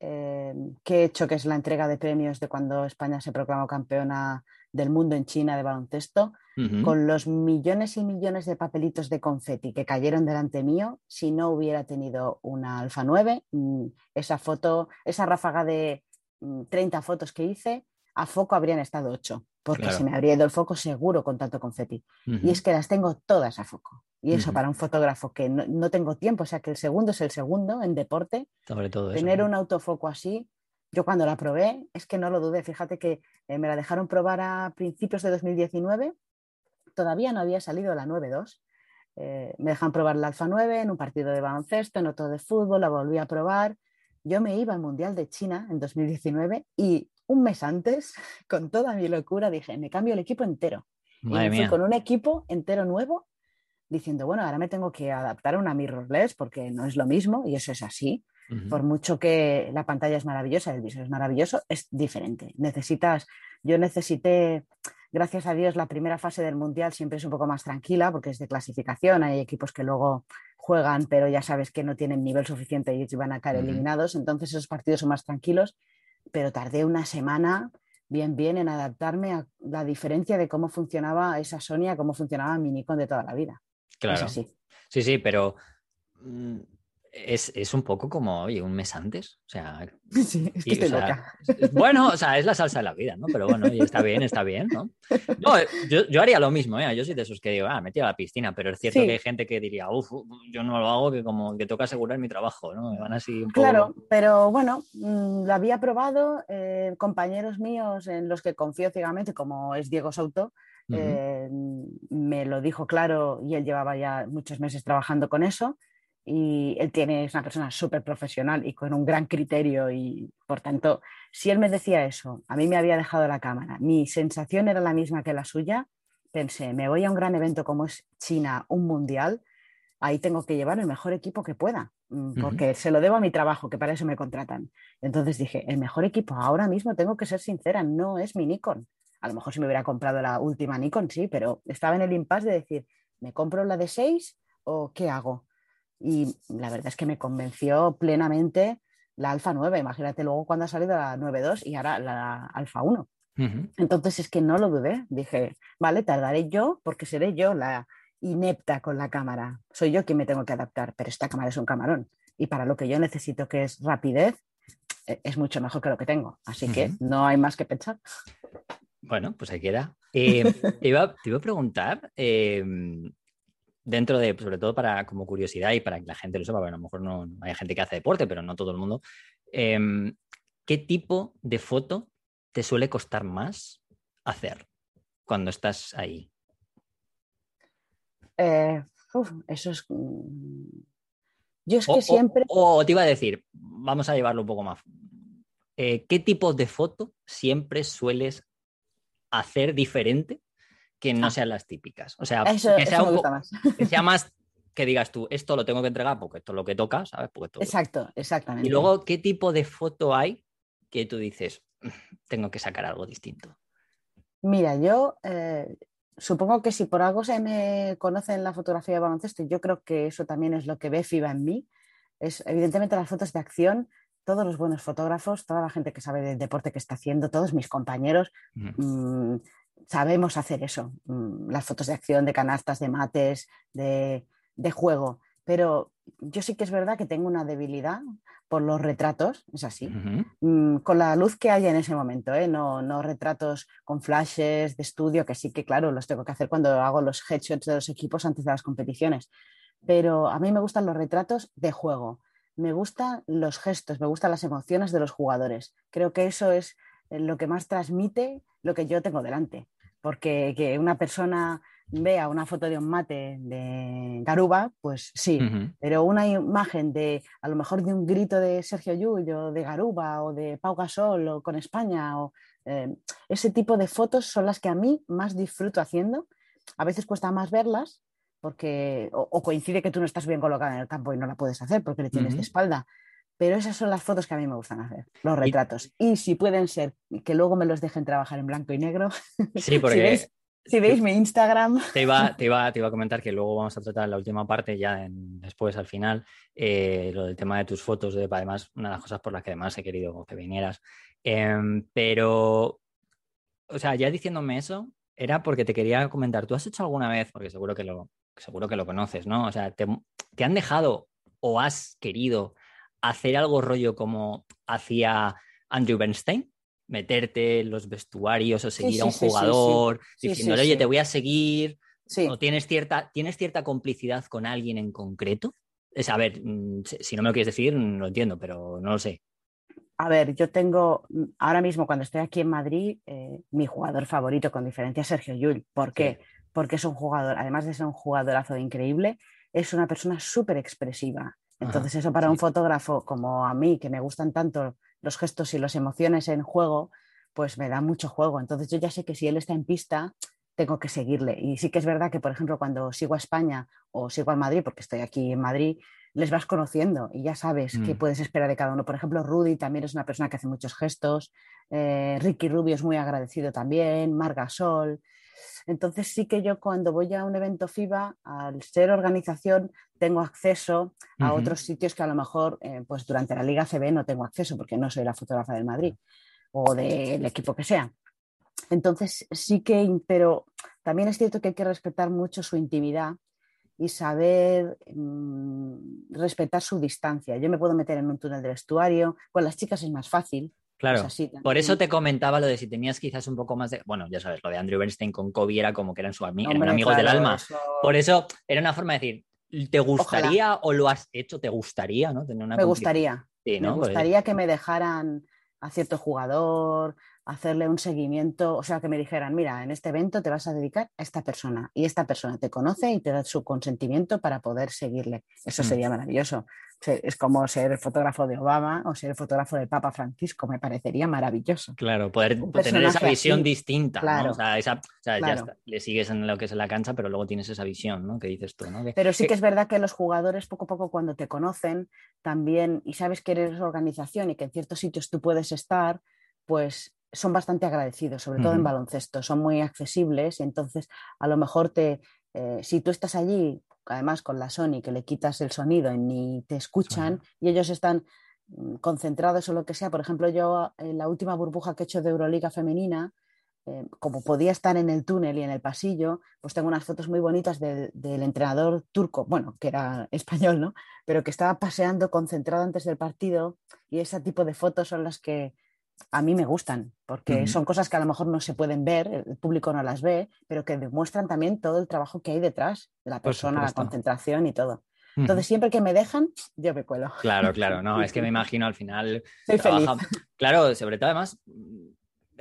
eh, que he hecho, que es la entrega de premios de cuando España se proclamó campeona del mundo en China de baloncesto, Con los millones y millones de papelitos de confeti que cayeron delante mío, si no hubiera tenido una Alfa 9, mm, esa foto, esa ráfaga de mm, 30 fotos que hice, a foco habrían estado 8, porque Claro. se me habría ido el foco seguro con tanto confeti. Y es que las tengo todas a foco. Y eso para un fotógrafo que no, no tengo tiempo, o sea que el segundo es el segundo en deporte, Sobre todo eso. tener ¿no? un autofoco así, yo cuando la probé, es que no lo dudé, fíjate que eh, me la dejaron probar a principios de 2019, todavía no había salido la 9.2. Eh, me dejan probar la Alfa 9 en un partido de baloncesto, en otro de fútbol, la volví a probar. Yo me iba al Mundial de China en 2019 y un mes antes, <laughs> con toda mi locura, dije, me cambio el equipo entero. Madre y me fui mía. con un equipo entero nuevo, diciendo, bueno, ahora me tengo que adaptar a una mirrorless porque no es lo mismo, y eso es así. Por mucho que la pantalla es maravillosa, el visor es maravilloso, es diferente. Necesitas, yo necesité gracias a Dios, la primera fase del Mundial siempre es un poco más tranquila porque es de clasificación, hay equipos que luego juegan, pero ya sabes que no tienen nivel suficiente y van a caer eliminados, entonces esos partidos son más tranquilos, pero tardé una semana bien, bien en adaptarme a la diferencia de cómo funcionaba esa Sonia, cómo funcionaba mi Nikon de toda la vida. Claro. Sí, sí, pero mm, es, un poco como, oye, un mes antes. O sea, <laughs> sí, es que estoy loca. bueno, o sea, es la salsa de la vida, ¿no? Pero bueno, está bien, está bien, ¿no? no yo, haría lo mismo, ¿eh? Yo soy de esos que digo, ah, me tiro a la piscina, pero es cierto que hay gente que diría, uff, yo no lo hago, que como que toca asegurar mi trabajo, ¿no? Me van así un poco... Claro, pero bueno, mm, lo había probado, eh, compañeros míos en los que confío ciegamente, como es Diego Souto, eh, me lo dijo claro y él llevaba ya muchos meses trabajando con eso y él tiene, es una persona súper profesional y con un gran criterio y por tanto, si él me decía eso, a mí me había dejado la cámara, mi sensación era la misma que la suya, pensé, me voy a un gran evento como es China, un mundial, ahí tengo que llevar el mejor equipo que pueda, mm, porque se lo debo a mi trabajo, que para eso me contratan. Entonces dije, el mejor equipo, ahora mismo tengo que ser sincera, no es mi Nikon. A lo mejor si me hubiera comprado la última Nikon, sí, pero estaba en el impasse de decir, ¿me compro la de 6 o qué hago? Y la verdad es que me convenció plenamente la Alfa 9. Imagínate luego cuando ha salido la 9.2 y ahora la Alfa 1. Entonces es que no lo dudé. Dije, vale, tardaré yo porque seré yo la inepta con la cámara. Soy yo quien me tengo que adaptar, pero esta cámara es un camarón. Y para lo que yo necesito, que es rapidez, e, es mucho mejor que lo que tengo. Así que no hay más que pensar. Bueno, pues ahí queda. Eh, te, iba, a preguntar, eh, dentro de, sobre todo para como curiosidad y para que la gente lo sepa, porque a lo mejor no, hay gente que hace deporte, pero no todo el mundo, em, ¿qué tipo de foto te suele costar más hacer cuando estás ahí? Eh, eso es... Mm, yo es que siempre... O, te iba a decir, vamos a llevarlo un poco más. Eh, ¿Qué tipo de foto siempre sueles hacer diferente que no ah. sean las típicas. O sea, que, sea más. que sea <laughs> más que digas tú, esto lo tengo que entregar porque esto es lo que toca, ¿sabes? Exacto, exactamente. Y luego, ¿qué tipo de foto hay que tú dices, mm, tengo que sacar algo distinto? Mira, yo eh, supongo que si por algo se me conoce en la fotografía de baloncesto, yo creo que eso también es lo que ve FIBA en mí, es evidentemente las fotos de acción, todos los buenos fotógrafos, toda la gente que sabe del deporte que está haciendo, todos mis compañeros, sabemos hacer eso, mm, las fotos de acción, de canastas, de mates, de, juego. Pero yo sí que es verdad que tengo una debilidad por los retratos, es así, mm, con la luz que haya en ese momento, ¿eh? no, no, retratos con flashes de estudio, que sí que claro, los tengo que hacer cuando hago los headshots de los equipos antes de las competiciones. Pero a mí me gustan los retratos de juego, me gustan los gestos, me gustan las emociones de los jugadores. Creo que eso es lo que más transmite lo que yo tengo delante. Porque que una persona vea una foto de un mate de Garuba, pues sí, pero una imagen de a lo mejor de un grito de Sergio Llull o de Garuba o de Pau Gasol o con España o eh, ese tipo de fotos son las que a mí más disfruto haciendo. A veces cuesta más verlas porque o, coincide que tú no estás bien colocada en el campo y no la puedes hacer porque le tienes de espalda pero esas son las fotos que a mí me gustan hacer, los retratos. Y, si pueden ser, que luego me los dejen trabajar en blanco y negro. <laughs> Sí, porque... si, veis, mi Instagram. Te iba, <laughs> te, iba, te iba, a comentar que luego vamos a tratar la última parte, ya después, al final, eh, lo del tema de tus fotos. De, además, una de las cosas por las que además he querido que vinieras. Em, pero, o sea, ya diciéndome eso, era porque te quería comentar, ¿tú has hecho alguna vez, porque seguro que lo, seguro que lo conoces, ¿no? O sea, te, te han dejado o has querido hacer algo rollo como hacía Andrew Bernstein, meterte en los vestuarios o seguir a un jugador diciéndole, oye, te voy a seguir, o tienes cierta, tienes cierta complicidad con alguien en concreto. Es, a ver, mm, si no me lo quieres decir, no lo entiendo, pero no lo sé. A ver, yo tengo mm, ahora mismo cuando estoy aquí en Madrid, eh, mi jugador favorito con diferencia es Sergio Llull. ¿Por qué? Porque es un jugador, además de ser un jugadorazo increíble, es una persona súper expresiva. Entonces eso para un fotógrafo como a mí, que me gustan tanto los gestos y las emociones en juego, pues me da mucho juego. Entonces yo ya sé que si él está en pista, tengo que seguirle. Y sí que es verdad que, por ejemplo, cuando sigo a España o sigo a Madrid, porque estoy aquí en Madrid, les vas conociendo y ya sabes qué Mm. puedes esperar de cada uno. Por ejemplo, Rudy también es una persona que hace muchos gestos, eh, Ricky Rubio es muy agradecido también, Marga Sol. Entonces sí que yo cuando voy a un evento FIBA, al ser organización, tengo acceso a otros sitios que a lo mejor eh, pues durante la Liga CB no tengo acceso porque no soy la fotógrafa del Madrid o del equipo que sea. Entonces sí que, pero también es cierto que hay que respetar mucho su intimidad y saber mm, respetar su distancia. Yo me puedo meter en un túnel de vestuario, con las chicas es más fácil. Claro. Por eso te comentaba lo de si tenías quizás un poco más de. Bueno, ya sabes, lo de Andrew Bernstein con Kobe era como que eran, su ami- eran Hombre, amigos del alma. eso- Por eso era una forma de decir, ¿te gustaría o lo has hecho? ¿Te gustaría, no? Tener una me gustaría. Sí, Me. Pues- gustaría que me dejaran a cierto jugador, hacerle un seguimiento, o sea, que me dijeran, mira, en este evento te vas a dedicar a esta persona y esta persona te conoce y te da su consentimiento para poder seguirle. Eso Mm. sería maravilloso. Es como ser el fotógrafo de Obama o ser el fotógrafo del Papa Francisco, me parecería maravilloso. Claro, poder tener esa visión así. distinta, ¿no? Claro. O sea, esa, o sea, ya está, le sigues en lo que es la cancha, pero luego tienes esa visión, ¿no? Que dices tú, Pero sí que- que es verdad que los jugadores poco a poco cuando te conocen también y sabes que eres organización y que en ciertos sitios tú puedes estar, pues son bastante agradecidos, sobre todo en baloncesto, son muy accesibles y entonces a lo mejor te, eh, si tú estás allí, además con la Sony, que le quitas el sonido y ni te escuchan y ellos están mm, concentrados o lo que sea, por ejemplo yo en la última burbuja que he hecho de Euroliga femenina, eh, como podía estar en el túnel y en el pasillo, pues tengo unas fotos muy bonitas del, del entrenador turco, bueno, que era español, ¿no? Pero que estaba paseando concentrado antes del partido y ese tipo de fotos son las que a mí me gustan, porque son cosas que a lo mejor no se pueden ver, el público no las ve, pero que demuestran también todo el trabajo que hay detrás de la persona, la concentración y todo. Entonces, siempre que me dejan, yo me cuelo. Claro, claro, <laughs> no, es que me imagino al final. Soy feliz. Claro, sobre todo además,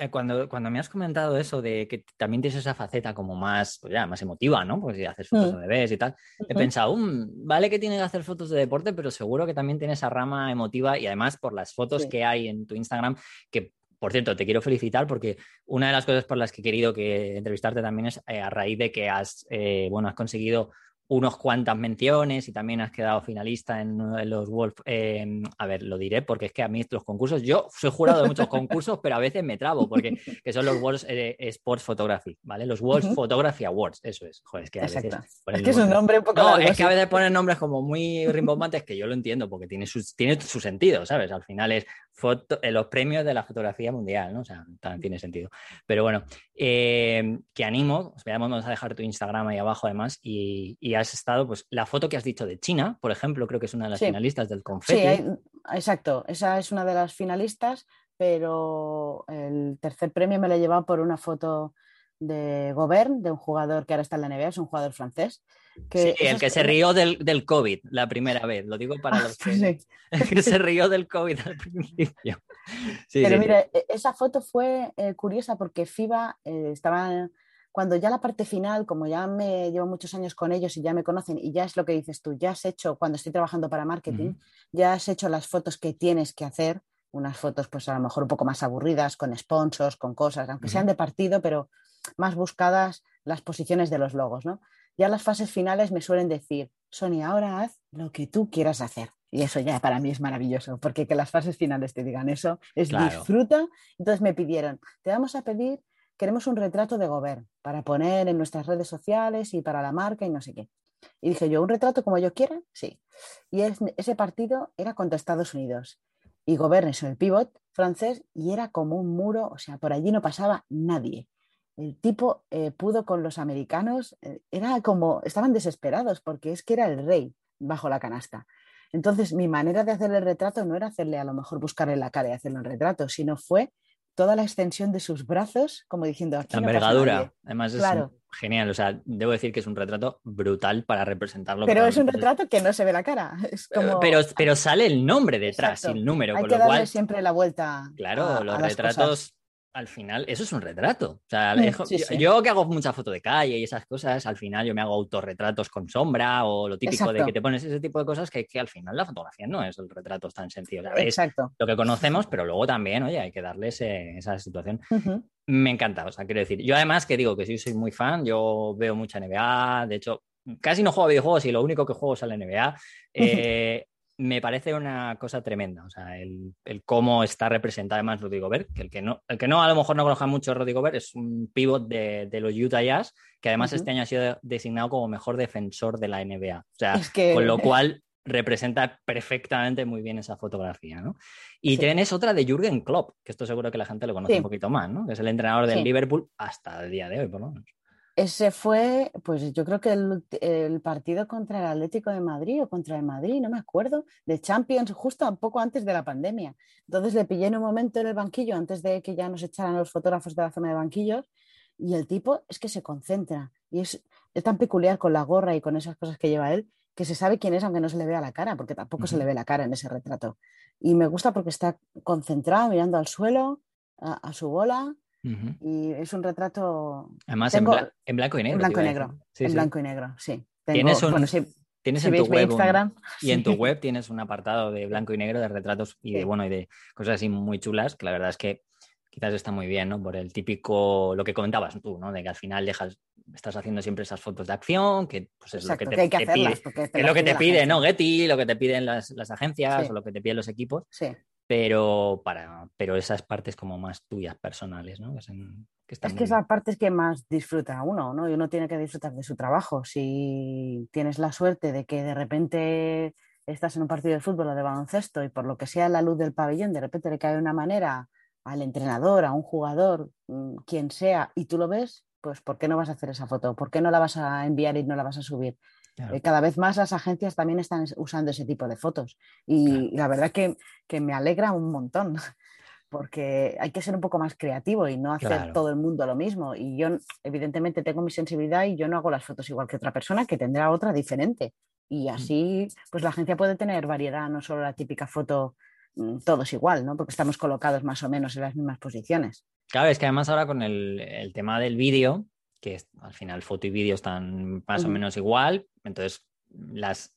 cuando, cuando me has comentado eso de que también tienes esa faceta como más, pues ya, más emotiva, ¿no? Pues si haces fotos Mm. de bebés y tal, he pensado, "Mm, vale que tienes que hacer fotos de deporte, pero seguro que también tiene esa rama emotiva y además por las fotos Sí. que hay en tu Instagram, que por cierto, te quiero felicitar porque una de las cosas por las que he querido que entrevistarte también es eh, a raíz de que has, eh, bueno, has conseguido unos cuantas menciones y también has quedado finalista en, uno de los Wolf. eh, a ver, lo diré porque es que a mí los concursos, yo soy jurado de muchos <laughs> concursos, pero a veces me trabo porque que son los World eh, Sports Photography, ¿vale? Los World Ujú. Photography Awards, eso es. Joder, es que a veces Exacto. Es que es un nombre un poco no, largo, es que a veces ponen nombres como muy rimbombantes que yo lo entiendo porque tiene su, tiene su sentido, ¿sabes? Al final es foto, eh, los premios de la fotografía mundial, ¿no? O sea, también tiene sentido. Pero bueno, eh, que animo, os vamos a dejar tu Instagram ahí abajo además y, y has estado, pues la foto que has dicho de China, por ejemplo, creo que es una de las Sí. finalistas del Sí, confeti. hay- exacto. Esa es una de las finalistas, pero el tercer premio me lo he llevado por una foto de Gobern, de un jugador que ahora está en la NBA, es un jugador francés. Que Sí, el que se rió del, del COVID la primera vez, lo digo para Ah, los <laughs> que... sí. <laughs> El que se rió del COVID al principio. Sí, Pero sí. mira, e- esa foto fue eh, curiosa porque FIBA eh, estaba, cuando ya la parte final, como ya me llevo muchos años con ellos y ya me conocen, y ya es lo que dices tú, ya has hecho, cuando estoy trabajando para marketing, ya has hecho las fotos que tienes que hacer, unas fotos pues a lo mejor un poco más aburridas, con sponsors, con cosas, aunque sean de partido, pero más buscadas las posiciones de los logos, ¿no? Ya las fases finales me suelen decir, Sonia, ahora haz lo que tú quieras hacer. Y eso ya para mí es maravilloso, porque que las fases finales te digan eso es Claro. disfruta. Entonces me pidieron, te vamos a pedir, queremos un retrato de Gobert para poner en nuestras redes sociales y para la marca y no sé qué. Y dije yo, ¿un retrato como yo quiera? Sí. Y es- ese partido era contra Estados Unidos. Y Gobert es el pivot francés y era como un muro, o sea, por allí no pasaba nadie. El tipo eh, pudo con los americanos, eh, era como, estaban desesperados porque es que era el rey bajo la canasta. Entonces, mi manera de hacerle el retrato no era hacerle a lo mejor buscarle la cara y hacerle un retrato, sino fue toda la extensión de sus brazos, como diciendo aquí La no envergadura, nadie". además es Claro. genial. O sea, debo decir que es un retrato brutal para representarlo. Pero es un retrato que no se ve la cara. <laughs> Es como, Pero, pero sale el nombre detrás Exacto. y el número, hay con que lo darle cual, siempre la vuelta. claro, a- a los las retratos. Al final, eso es un retrato. O sea, Mm, sí, yo, sí. yo que hago mucha foto de calle y esas cosas, al final yo me hago autorretratos con sombra o lo típico de que te pones ese tipo de cosas que, que al final la fotografía no es el retrato tan sencillo. O sea, es Exacto. lo que conocemos, pero luego también, oye, hay que darle ese- esa situación. Me encanta, o sea, quiero decir, yo además que digo que sí soy muy fan, yo veo mucha NBA, de hecho, casi no juego a videojuegos y lo único que juego es a la NBA, eh, me parece una cosa tremenda. O sea, el, cómo está representado además Rudy Gobert, que el que no, el que no a lo mejor no conozca mucho Rudy Gobert es un pivot de, los Utah Jazz, que además este año ha sido designado como mejor defensor de la NBA. O sea, con lo <laughs> cual representa perfectamente muy bien esa fotografía, ¿no? Y tienes otra de Jürgen Klopp, que esto seguro que la gente lo conoce un poquito más, ¿no? Que es el entrenador del Liverpool hasta el día de hoy, por lo menos. Ese fue, pues yo creo que el, partido contra el Atlético de Madrid o contra el Madrid, no me acuerdo, de Champions, justo un poco antes de la pandemia. Entonces le pillé en un momento en el banquillo, antes de que ya nos echaran los fotógrafos de la zona de banquillos, y el tipo es que se concentra. Y es, tan peculiar con la gorra y con esas cosas que lleva él, que se sabe quién es aunque no se le vea la cara, porque tampoco se le ve la cara en ese retrato. Y me gusta porque está concentrado, mirando al suelo, a su bola, y es un retrato. Además, en, blanco y negro. En blanco y negro. en blanco y negro, sí. tienes un, tienes en tu web Instagram. <laughs> y en tu web tienes un apartado de blanco y negro de retratos y de bueno y de cosas así muy chulas que la verdad es que quizás está muy bien, ¿no? Por el típico, lo que comentabas tú, ¿no? De que al final dejas, estás haciendo siempre esas fotos de acción, que pues es lo que te, pide, es lo que te pide, ¿no? Getty, lo que te piden las, las agencias o lo que te piden los equipos. Sí pero, para, pero esas partes como más tuyas, personales, ¿no? Que es que esas partes que más disfruta uno, ¿no? Y uno tiene que disfrutar de su trabajo. Si tienes la suerte de que de repente estás en un partido de fútbol o de baloncesto y por lo que sea la luz del pabellón, de repente le cae de una manera al entrenador, a un jugador, mm, quien sea, y tú lo ves, pues ¿por qué no vas a hacer esa foto? ¿Por qué no la vas a enviar y no la vas a subir? Eh, cada vez más las agencias también están usando ese tipo de fotos y la verdad que, que, me alegra un montón <laughs> porque hay que ser un poco más creativo y no hacer todo el mundo lo mismo. Y yo evidentemente tengo mi sensibilidad y yo no hago las fotos igual que otra persona que tendrá otra diferente. Y mm. así pues la agencia puede tener variedad, no solo la típica foto mm, todos igual, ¿no? Porque estamos colocados más o menos en las mismas posiciones. Claro, es que además ahora con el, el tema del vídeo, que al final foto y vídeo están más o menos igual, entonces las,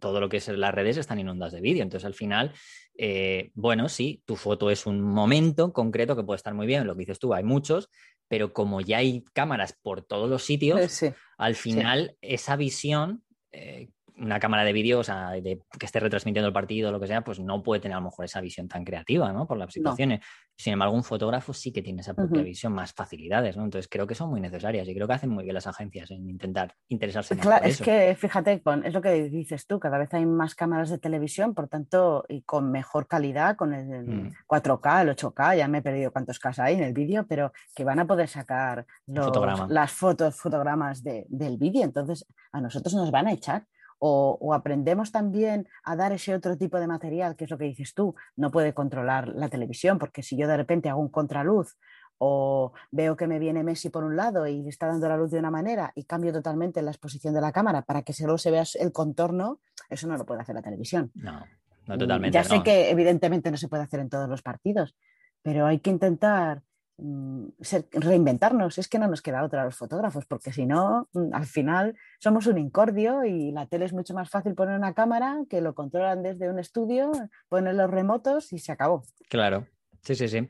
todo lo que es las redes están inundadas de vídeo, entonces al final, eh, bueno, sí, tu foto es un momento concreto que puede estar muy bien, lo que dices tú, hay muchos, pero como ya hay cámaras por todos los sitios, al final esa visión eh, una cámara de vídeo, o sea, de, que esté retransmitiendo el partido o lo que sea, pues no puede tener a lo mejor esa visión tan creativa, ¿no? Por las situaciones. Sin embargo, un fotógrafo sí que tiene esa propia visión, más facilidades, ¿no? Entonces creo que son muy necesarias y creo que hacen muy bien las agencias en intentar interesarse más claro, Es que, fíjate, con, es lo que dices tú, cada vez hay más cámaras de televisión, por tanto, y con mejor calidad, con el, 4K, mm. el 8K, ya me he perdido cuántos K hay en el vídeo, pero que van a poder sacar las fotos, fotogramas del vídeo, entonces a nosotros nos van a echar o, aprendemos también a dar ese otro tipo de material, que es lo que dices tú, no puede controlar la televisión, porque si yo de repente hago un contraluz o veo que me viene Messi por un lado y está dando la luz de una manera y cambio totalmente la exposición de la cámara para que solo se vea el contorno, eso no lo puede hacer la televisión. No, no totalmente. Ya sé que evidentemente no se puede hacer en todos los partidos, pero hay que intentar Mm, reinventarnos, es que no nos queda otra a los fotógrafos, porque si no, mm, al final somos un incordio y la tele es mucho más fácil poner una cámara que lo controlan desde un estudio, ponen los remotos y se acabó. Claro, sí, sí, sí.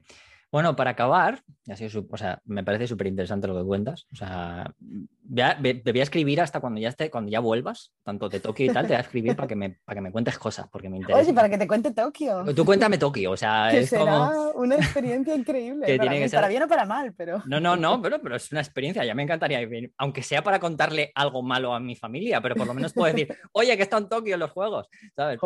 Bueno, para acabar, así o sea, me parece súper interesante lo que cuentas. O sea, te voy a escribir hasta cuando ya esté, cuando ya vuelvas, tanto de Tokio y tal, te voy a escribir para que me, para que me cuentes cosas, porque me interesa. Oye, para que te cuente Tokio. Tú cuéntame Tokio, o sea, <laughs> es será una experiencia increíble. <laughs> que para, tiene que ser... para, bien o para mal, pero. No, no, no, pero, pero es una experiencia, ya me encantaría, aunque sea para contarle algo malo a mi familia, pero por lo menos puedo decir, <laughs> oye, que está en Tokio en los juegos, ¿sabes?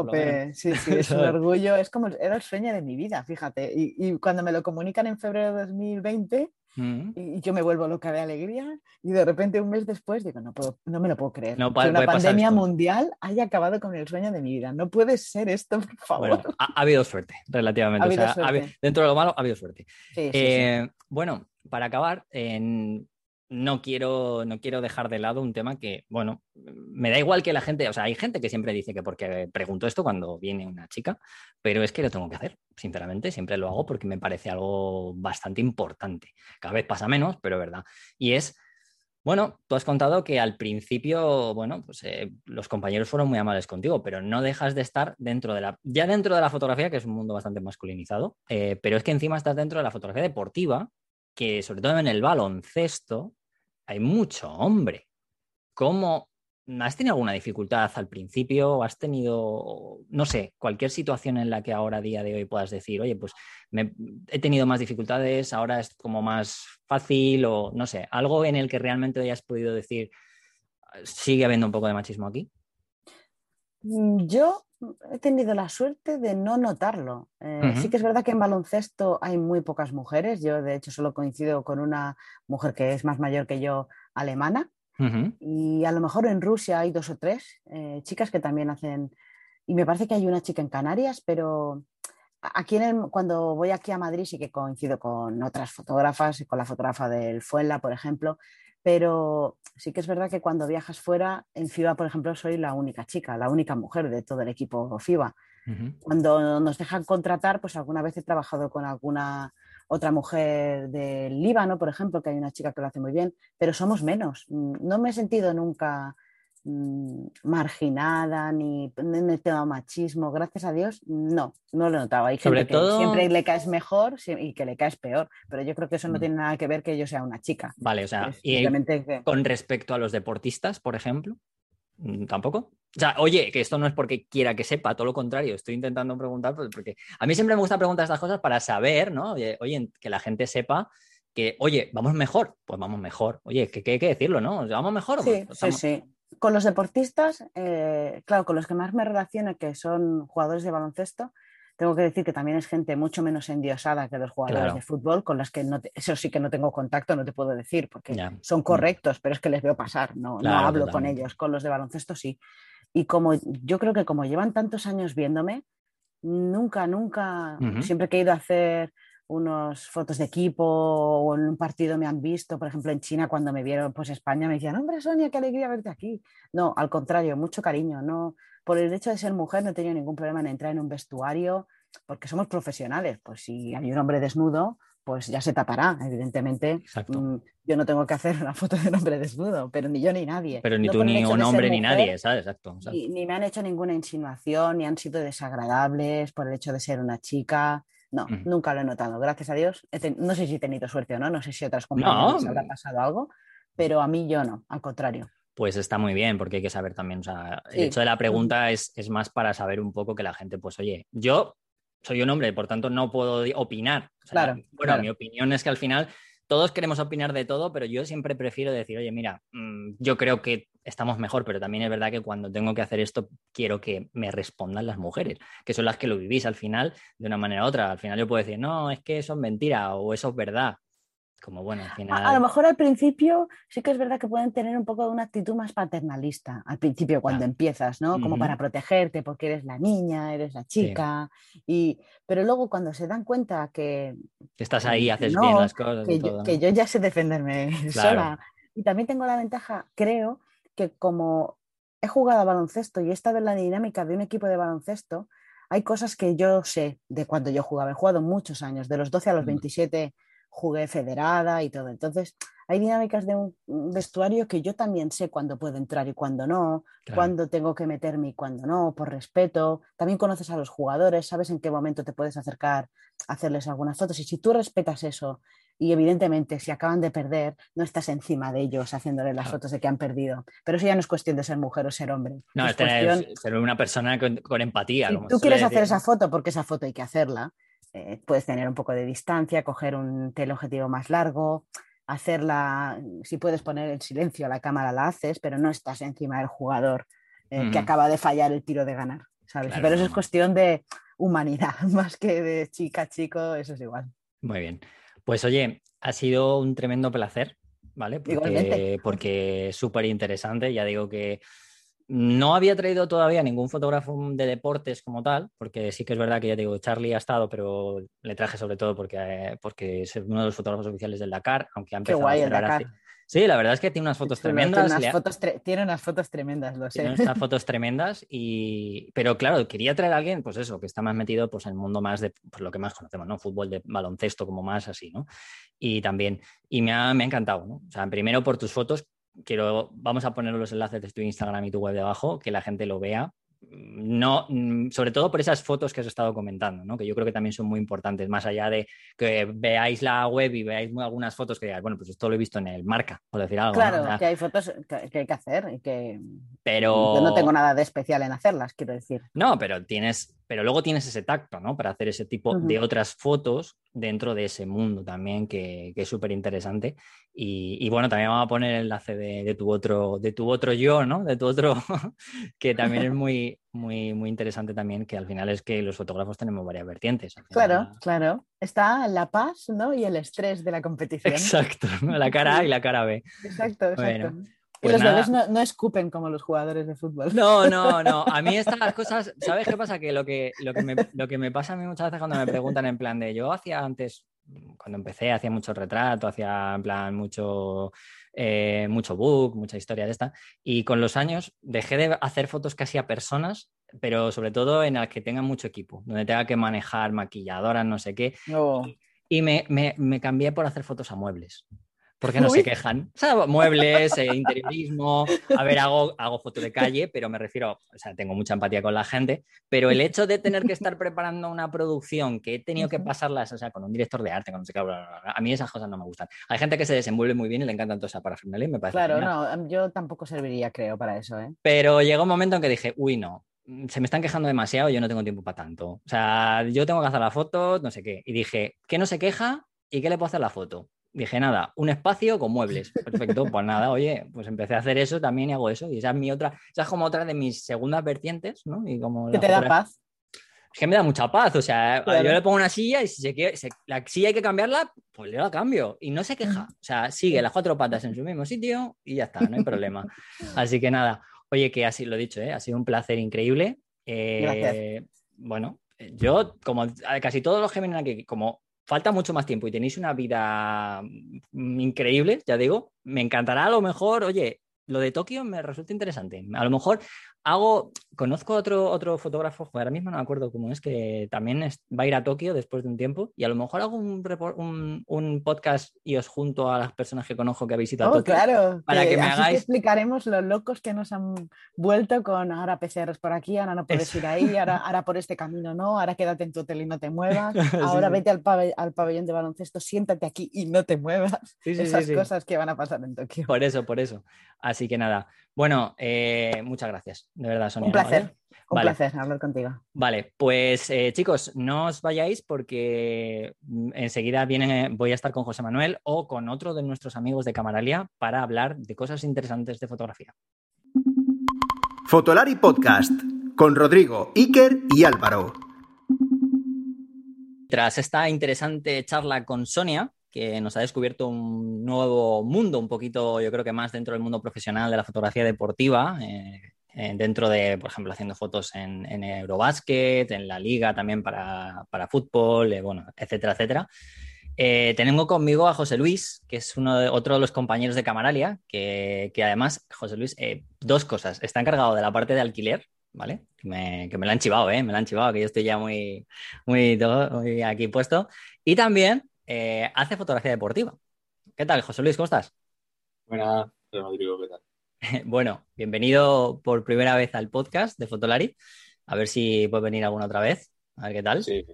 sí, sí, es un orgullo, es como, era el sueño de mi vida, fíjate, y, y cuando me lo en febrero de 2020 mm. y yo me vuelvo loca de alegría y de repente un mes después digo, no, puedo, no me lo puedo creer. No, que una pandemia mundial haya acabado con el sueño de mi vida. No puede ser esto, por favor. ha, habido suerte, relativamente. dentro de lo malo, ha habido suerte. Eh, bueno, para acabar, en no quiero, no quiero dejar de lado un tema que, bueno, me da igual que la gente, o sea, hay gente que siempre dice que porque pregunto esto cuando viene una chica, pero es que lo tengo que hacer, sinceramente, siempre lo hago porque me parece algo bastante importante. Cada vez pasa menos, pero verdad. Y es, bueno, tú has contado que al principio, bueno, pues eh, los compañeros fueron muy amables contigo, pero no dejas de estar dentro de la, ya dentro de la fotografía, que es un mundo bastante masculinizado, eh, pero es que encima estás dentro de la fotografía deportiva, que sobre todo en el baloncesto hay mucho hombre. ¿Cómo ¿has tenido alguna dificultad al principio? ¿Has tenido, no sé, cualquier situación en la que ahora, a día de hoy, puedas decir, oye, pues he tenido más dificultades, ahora es como más fácil o no sé, algo en el que realmente hayas podido decir, sigue habiendo un poco de machismo aquí? Mm, yo he tenido la suerte de no notarlo. Eh, sí que es verdad que en baloncesto hay muy pocas mujeres. Yo, de hecho, solo coincido con una mujer que es más mayor que yo, alemana. Y a lo mejor en Rusia hay dos o tres eh, chicas que también hacen. Y me parece que hay una chica en Canarias, pero aquí en cuando voy aquí a Madrid sí que coincido con otras fotógrafas, con la fotógrafa del Fuenla, por ejemplo, pero sí que es verdad que cuando viajas fuera, en FIBA, por ejemplo, soy la única chica, la única mujer de todo el equipo FIBA. Cuando nos dejan contratar, pues alguna vez he trabajado con alguna otra mujer del Líbano, por ejemplo, que hay una chica que lo hace muy bien, pero somos menos. No me he sentido nunca Mm, marginada ni en el tema machismo, gracias a Dios, no, no lo he notado. Hay gente que siempre le caes mejor y que le caes peor, pero yo creo que eso no mm. tiene nada que ver que yo sea una chica. Vale, o sea, y con respecto a los deportistas, por ejemplo, mm, tampoco. O sea, oye, que esto no es porque quiera que sepa, todo lo contrario, estoy intentando preguntar, pues, porque a mí siempre me gusta preguntar estas cosas para saber, ¿no? Oye, que la gente sepa que, oye, vamos mejor, pues vamos mejor. Oye, que, hay que decirlo, ¿no? ¿Vamos mejor? Sí, sí, sí con los deportistas, eh, claro, con los que más me relaciono, que son jugadores de baloncesto, tengo que decir que también es gente mucho menos endiosada que los jugadores de fútbol, con los que no eso sí que no tengo contacto, no te puedo decir, porque son correctos, pero es que les veo pasar, no, no hablo con ellos. Con los de baloncesto sí. Y como yo creo que como llevan tantos años viéndome, nunca, nunca, siempre que he ido a hacer unos fotos de equipo o en un partido me han visto, por ejemplo en China cuando me vieron pues España me decían, hombre Sonia, qué alegría verte aquí. No, al contrario, mucho cariño. No, por el hecho de ser mujer no he tenido ningún problema en entrar en un vestuario porque somos profesionales. Pues si hay un hombre desnudo, pues ya se tapará, evidentemente. Mm, yo no tengo que hacer una foto de un hombre desnudo, pero ni yo ni nadie. Pero ni tú ni un hombre ni nadie, ¿sabes? Exacto. ni me han hecho ninguna insinuación, ni han sido desagradables por el hecho de ser una chica. No, nunca lo he notado, gracias a Dios. No sé si he tenido suerte o no, no sé si otras compañeras habrá pasado algo, pero a mí yo no, al contrario. Pues está muy bien, porque hay que saber también, o sea, el hecho de la pregunta es, más para saber un poco que la gente, pues oye, yo soy un hombre, por tanto no puedo opinar. claro. Bueno, mi opinión es que al final todos queremos opinar de todo, pero yo siempre prefiero decir, oye, mira, mm, yo creo que estamos mejor, pero también es verdad que cuando tengo que hacer esto, quiero que me respondan las mujeres, que son las que lo vivís al final de una manera u otra. Al final yo puedo decir, no, es que eso es mentira o eso es verdad. Como bueno, al final... a, lo mejor al principio sí que es verdad que pueden tener un poco de una actitud más paternalista, al principio cuando empiezas, ¿no? Como para protegerte porque eres la niña, eres la chica, y... pero luego cuando se dan cuenta que... estás ahí, haces bien las cosas. Que, yo, que yo ya sé defenderme <laughs> sola. Y también tengo la ventaja, creo, que como he jugado a baloncesto y he estado en la dinámica de un equipo de baloncesto, hay cosas que yo sé de cuando yo jugaba. He jugado muchos años, de los 12 a los 27 jugué federada y todo. Entonces, hay dinámicas de un vestuario que yo también sé cuándo puedo entrar y cuándo no, cuándo tengo que meterme y cuándo no, por respeto. También conoces a los jugadores, sabes en qué momento te puedes acercar a hacerles algunas fotos. Y si tú respetas eso y evidentemente si acaban de perder, no estás encima de ellos haciéndoles las fotos de que han perdido. Pero eso ya no es cuestión de ser mujer o ser hombre. No, es, ser una persona con, empatía. Si tú quieres hacer esa foto, porque esa foto hay que hacerla, eh, puedes tener un poco de distancia, coger un teleobjetivo más largo, hacerla, si puedes poner en silencio a la cámara la haces, pero no estás encima del jugador eh, que acaba de fallar el tiro de ganar. ¿sabes? pero eso es cuestión de humanidad, <laughs> más que de chica, chico, eso es igual. Muy bien. Pues oye, ha sido un tremendo placer, ¿vale? Porque, porque es súper interesante. Ya digo que no había traído todavía ningún fotógrafo de deportes como tal, porque sí que es verdad que ya digo, Charlie ha estado, pero le traje sobre todo porque, eh, porque es uno de los fotógrafos oficiales del Dakar, aunque ha empezado a hacer Sí, la verdad es que tiene unas fotos tremendas. Tiene unas, fotos, tiene unas fotos tremendas, lo sé. Tiene unas fotos tremendas, y... pero claro, quería traer a alguien, pues eso, que está más metido pues, en el mundo más de pues, lo que más conocemos, ¿no? Fútbol de baloncesto, como más así, ¿no? Y también, y me ha, me ha encantado, ¿no? O sea, primero por tus fotos, quiero, vamos a poner los enlaces de tu Instagram y tu web de abajo, que la gente lo vea, no, mm, sobre todo por esas fotos que has estado comentando, ¿no? que yo creo que también son muy importantes, más allá de que veáis la web y veáis algunas fotos que digáis, bueno, pues esto lo he visto en el marca, por decir algo. Claro, que hay fotos que, hay que hacer y que pero... yo no tengo nada de especial en hacerlas, quiero decir. No, pero tienes, pero luego tienes ese tacto, ¿no? Para hacer ese tipo de otras fotos dentro de ese mundo también, que, es súper interesante. Y, bueno, también vamos a poner el enlace de, tu otro, de tu otro yo, ¿no? De tu otro, <laughs> que también es muy, muy, muy interesante también, que al final es que los fotógrafos tenemos varias vertientes. Claro, claro. Está la paz, ¿no? Y el estrés de la competición. Exacto, la cara A y la cara B. Exacto, exacto. Pues los bebés no, escupen como los jugadores de fútbol. No, <laughs> no, no. A mí estas cosas, ¿sabes qué pasa? Que lo que, lo que, me, lo que me pasa a mí muchas veces cuando me preguntan en plan de yo hacía antes, cuando empecé, hacía mucho retrato, hacía en plan mucho, eh, mucho book, mucha historia de esta. Y con los años dejé de hacer fotos casi a personas, pero sobre todo en las que tengan mucho equipo, donde tenga que manejar maquilladoras, no sé qué. Y me, me, me cambié por hacer fotos a muebles porque no se quejan. O sea, muebles, eh, interiorismo. A ver, hago, hago foto de calle, pero me refiero, o sea, tengo mucha empatía con la gente, pero el hecho de tener que estar preparando una producción que he tenido que pasarlas, o sea, con un director de arte, con no sé qué, a mí esas cosas no me gustan. Hay gente que se desenvuelve muy bien y le encantan toda esa parafernalia y me parece. Claro, no, yo tampoco serviría, creo, para eso, ¿eh? Pero llegó un momento en que dije, uy, no, se me están quejando demasiado, yo no tengo tiempo para tanto. O sea, yo tengo que hacer la foto, no sé qué. Y dije, ¿qué no se queja y qué le puedo hacer la foto? Dije, nada, un espacio con muebles. Perfecto, pues nada, oye, pues empecé a hacer eso también y hago eso. Y esa es mi otra, esa es como otra de mis segundas vertientes, ¿no? Y como ¿Que te da paz? Es que me da mucha paz, o sea, yo le pongo una silla y si se quiere, la silla hay que cambiarla, pues le la cambio y no se queja. O sea, sigue las cuatro patas en su mismo sitio y ya está, no hay problema. Así que nada, oye, que así lo he dicho, ¿eh? ha sido un placer increíble. Eh, bueno, yo, como casi todos los que vienen aquí, como falta mucho más tiempo y tenéis una vida mm, increíble, ya digo, me encantará a lo mejor, oye, lo de Tokio me resulta interesante. A lo mejor hago, conozco otro, otro fotógrafo, ahora mismo no me acuerdo cómo es, que también va a ir a Tokio después de un tiempo y a lo mejor hago un, un, podcast y os junto a las personas que conozco que habéis visitado oh, Claro, para que, me hagáis... explicaremos los locos que nos han vuelto con ahora PCRs por aquí, ahora no puedes ir ahí, ahora, ahora, por este camino no, ahora quédate en tu hotel y no te muevas, <laughs> ahora vete Al, al, pabellón de baloncesto, siéntate aquí y no te muevas. Esas cosas que van a pasar en Tokio. Por eso, por eso. Así que nada, bueno, eh, muchas gracias, de verdad, Sonia. Un placer. Un placer hablar contigo. Vale, pues eh, chicos, no os vayáis porque mm, enseguida viene, voy a estar con José Manuel o con otro de nuestros amigos de Camaralia para hablar de cosas interesantes de fotografía. Fotolari Podcast con Rodrigo, Iker y Álvaro. Tras esta interesante charla con Sonia, que nos ha descubierto un nuevo mundo, un poquito, yo creo que más dentro del mundo profesional de la fotografía deportiva, eh, dentro de, por ejemplo, haciendo fotos en, en Eurobasket, en la liga también para, fútbol, eh, bueno, etcétera, etcétera. tengo conmigo a José Luis, que es uno de, otro de los compañeros de Camaralia, que, además, José Luis, dos cosas. Está encargado de la parte de alquiler, ¿vale? Que me, que la han chivado, ¿eh? Me la han chivado, que yo estoy ya muy, muy, muy aquí puesto. Y también eh, hace fotografía deportiva. ¿Qué tal, José Luis? ¿Cómo estás? Buenas, Rodrigo, ¿qué tal? <laughs> bueno, bienvenido por primera vez al podcast de Fotolari. A ver si puedes venir alguna otra vez. A ver qué tal. Sí,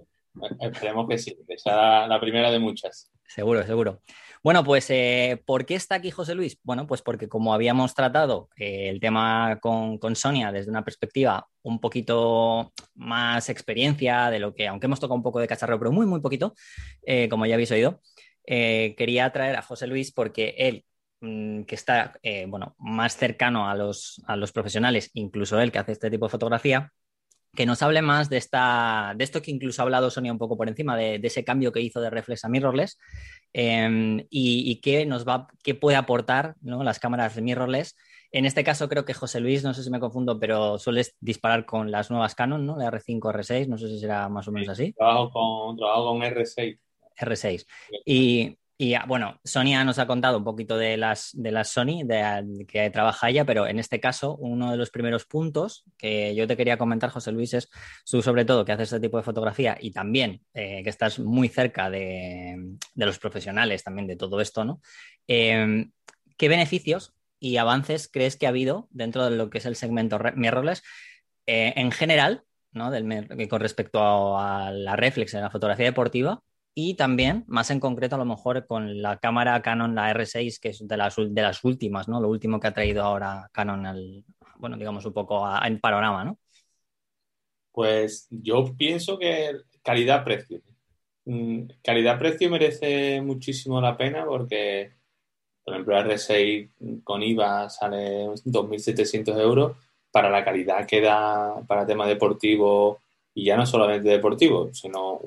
esperemos que sí, que sea la primera de muchas. Seguro, seguro. Bueno, pues, eh, ¿por qué está aquí José Luis? Bueno, pues porque como habíamos tratado eh, el tema con, con, Sonia desde una perspectiva un poquito más experiencia de lo que, aunque hemos tocado un poco de cacharro, pero muy, muy poquito, eh, como ya habéis oído, quería traer a José Luis porque él, mm, que está, bueno, más cercano a los, a los profesionales, incluso él que hace este tipo de fotografía, que nos hable más de, esta, de esto que incluso ha hablado Sonia un poco por encima, de, ese cambio que hizo de reflex a mirrorless em, y, qué nos va, qué puede aportar las cámaras de mirrorless. En este caso creo que José Luis, no sé si me confundo, pero sueles disparar con las nuevas Canon, ¿no? La R5, R6, no sé si será más o menos así. Trabajo con, trabajo con R6. R6. Y, y ah, bueno, Sonia nos ha contado un poquito de las, de las Sony, de, que trabaja ella, pero en este caso, uno de los primeros puntos que yo te quería comentar, José Luis, es tú, sobre todo, que haces este tipo de fotografía y también eh, que estás muy cerca de, los profesionales también de todo esto, ¿no? Em, ¿Qué beneficios y avances crees que ha habido dentro de lo que es el segmento mirrorless? eh, en general, ¿no? Del, con respecto a, la reflex en la fotografía deportiva y también, más en concreto, a lo mejor con la cámara Canon, la R6, que es de las, de las últimas, ¿no? Lo último que ha traído ahora Canon, al, bueno, digamos un poco en panorama, ¿no? Pues yo pienso que calidad-precio. Mm, calidad-precio merece muchísimo la pena porque, por ejemplo, la R6 con IVA sale 2.700 euros para la calidad que da para tema deportivo y ya no solamente deportivo, sino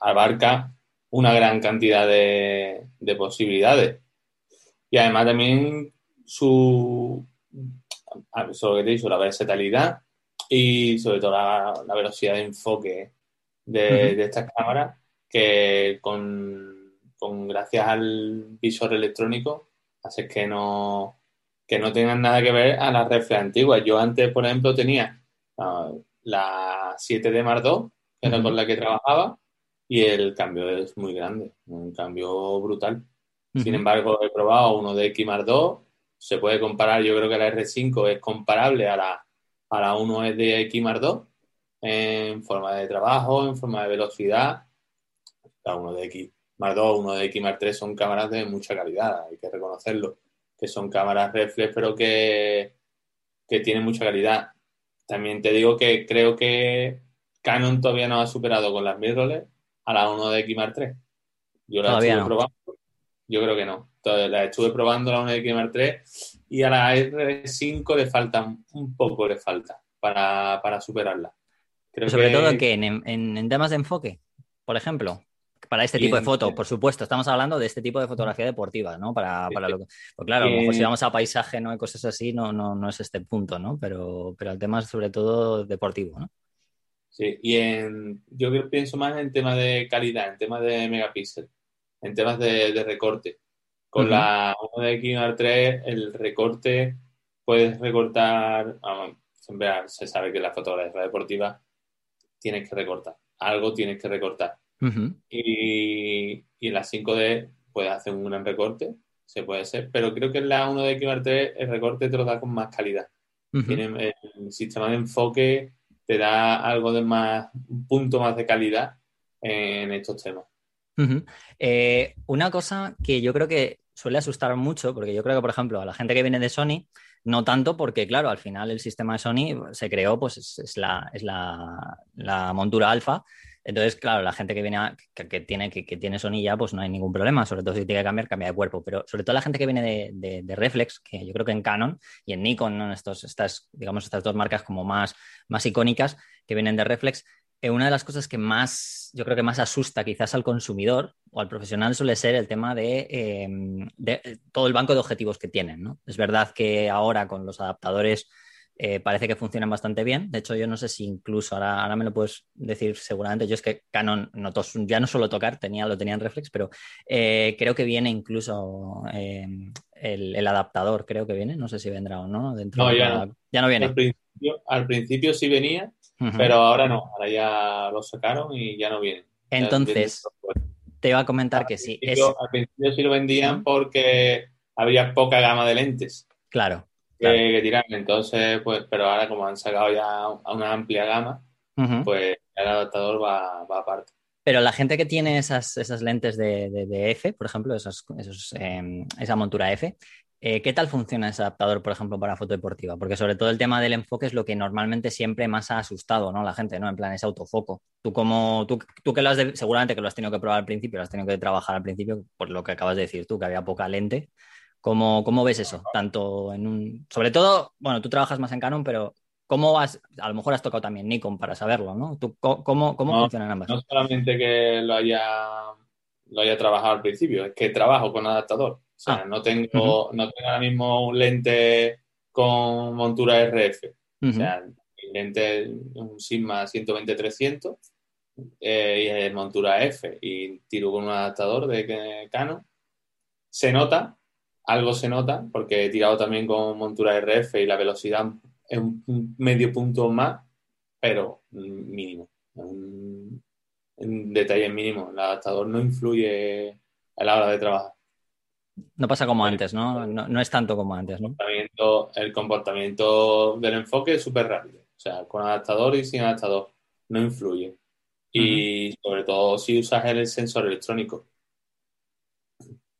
abarca una gran cantidad de, posibilidades. Y además también su, sobre que te dicho, la versatilidad y sobre todo la, velocidad de enfoque de, estas cámaras que con, gracias al visor electrónico hace que no que no tengan nada que ver a las reflex antiguas. Yo antes, por ejemplo, tenía ah, la 7D Mark II, era con la que trabajaba, y el cambio es muy grande, un cambio brutal. Sin embargo, he probado uno de X Mark II, se puede comparar, yo creo que la R5 es comparable a la, a la 1D X Mark II, en forma de trabajo, en forma de velocidad. La 1 de X más 2, 1 de X más 3 son cámaras de mucha calidad, hay que reconocerlo, que son cámaras reflex, pero que, que tienen mucha calidad. También te digo que creo que Canon todavía no ha superado con las mirrorless a la 1 de X Mark 3. Yo la estuve probando. Yo creo que no. Entonces, la estuve probando la 1 de X Mark 3 y a la R5 le falta un poco, le falta para, para superarla. Sobre todo que en, temas de enfoque, por ejemplo, para este tipo de foto, por supuesto, estamos hablando de este tipo de fotografía deportiva, ¿no? Para, para lo que, pues claro, a lo mejor si vamos a paisaje, ¿no? hay cosas así, no, no, no es este punto, ¿no? Pero, pero el tema es sobre todo deportivo, ¿no? Sí, y en, yo pienso más en temas de calidad, en temas de megapíxeles, en temas de, recorte. Con la 1 de 3, el recorte puedes recortar, siempre se sabe que la fotografía deportiva tienes que recortar. Algo tienes que recortar. y, y, en la 5D puedes hacer un gran recorte, se puede hacer, pero creo que en la 1D XMR3 el recorte te lo da con más calidad. Tiene, el sistema de enfoque te da algo de más, un punto más de calidad en estos temas. Eh, una cosa que yo creo que suele asustar mucho, porque yo creo que, por ejemplo, a la gente que viene de Sony, no tanto porque, claro, al final el sistema de Sony se creó, pues es, la, es la, montura alfa. Entonces, claro, la gente que viene que, tiene, que, tiene Sony ya, pues no hay ningún problema, sobre todo si tiene que cambiar, cambia de cuerpo. Pero sobre todo la gente que viene de, Reflex, que yo creo que en Canon y en Nikon, ¿no? Estos, estas, digamos, estas dos marcas como más, más icónicas que vienen de Reflex, eh, una de las cosas que más, yo creo que más asusta quizás al consumidor o al profesional suele ser el tema de, em, eh, todo el banco de objetivos que tienen. ¿no? Es verdad que ahora con los adaptadores eh, parece que funcionan bastante bien. De hecho, yo no sé si incluso, ahora, ahora me lo puedes decir seguramente, yo es que Canon ya no suelo tocar, tenía, lo tenía en reflex, pero creo que viene incluso em, el, adaptador, creo que viene, no sé si vendrá o no. Dentro no, ya, ya no viene. al principio sí venía, pero ahora no, ahora ya lo sacaron y ya no vienen. Entonces, te iba a comentar que sí. Al principio sí lo vendían porque había poca gama de lentes. Claro. Que, tirar. Entonces, pues, pero ahora como han sacado ya una amplia gama, pues el adaptador va, aparte. Pero la gente que tiene esas, esas lentes de, de, F, por ejemplo, esos, em, esa montura F, eh, ¿Qué tal funciona ese adaptador, por ejemplo, para foto deportiva? Porque sobre todo el tema del enfoque es lo que normalmente siempre más ha asustado, ¿no? La gente, ¿no? En plan, ese autofoco. Tú como, tú, tú que lo has seguramente que lo has tenido que probar al principio, lo has tenido que trabajar al principio, por lo que acabas de decir tú, que había poca lente. ¿Cómo, cómo ves eso? Tanto en un, sobre todo, bueno, tú trabajas más en Canon, pero ¿cómo has, a lo mejor has tocado también Nikon para saberlo, ¿no? ¿Tú, ¿Cómo, cómo funcionan ambas? No solamente que lo haya, lo haya trabajado al principio, es que trabajo con adaptador. O sea, ah. no, tengo, no tengo ahora mismo un lente con montura RF. O sea, mi lente es un Sigma 120-300 eh, y es montura F y tiro con un adaptador de Canon. Se nota, algo se nota, porque he tirado también con montura RF y la velocidad es un medio punto más, pero mínimo. Un, un detalle mínimo. El adaptador no influye a la hora de trabajar. No pasa como antes, ¿no? ¿no? es tanto como antes, ¿no? El comportamiento del enfoque es súper rápido. O sea, con adaptador y sin adaptador no influye. Y sobre todo si usas el sensor electrónico.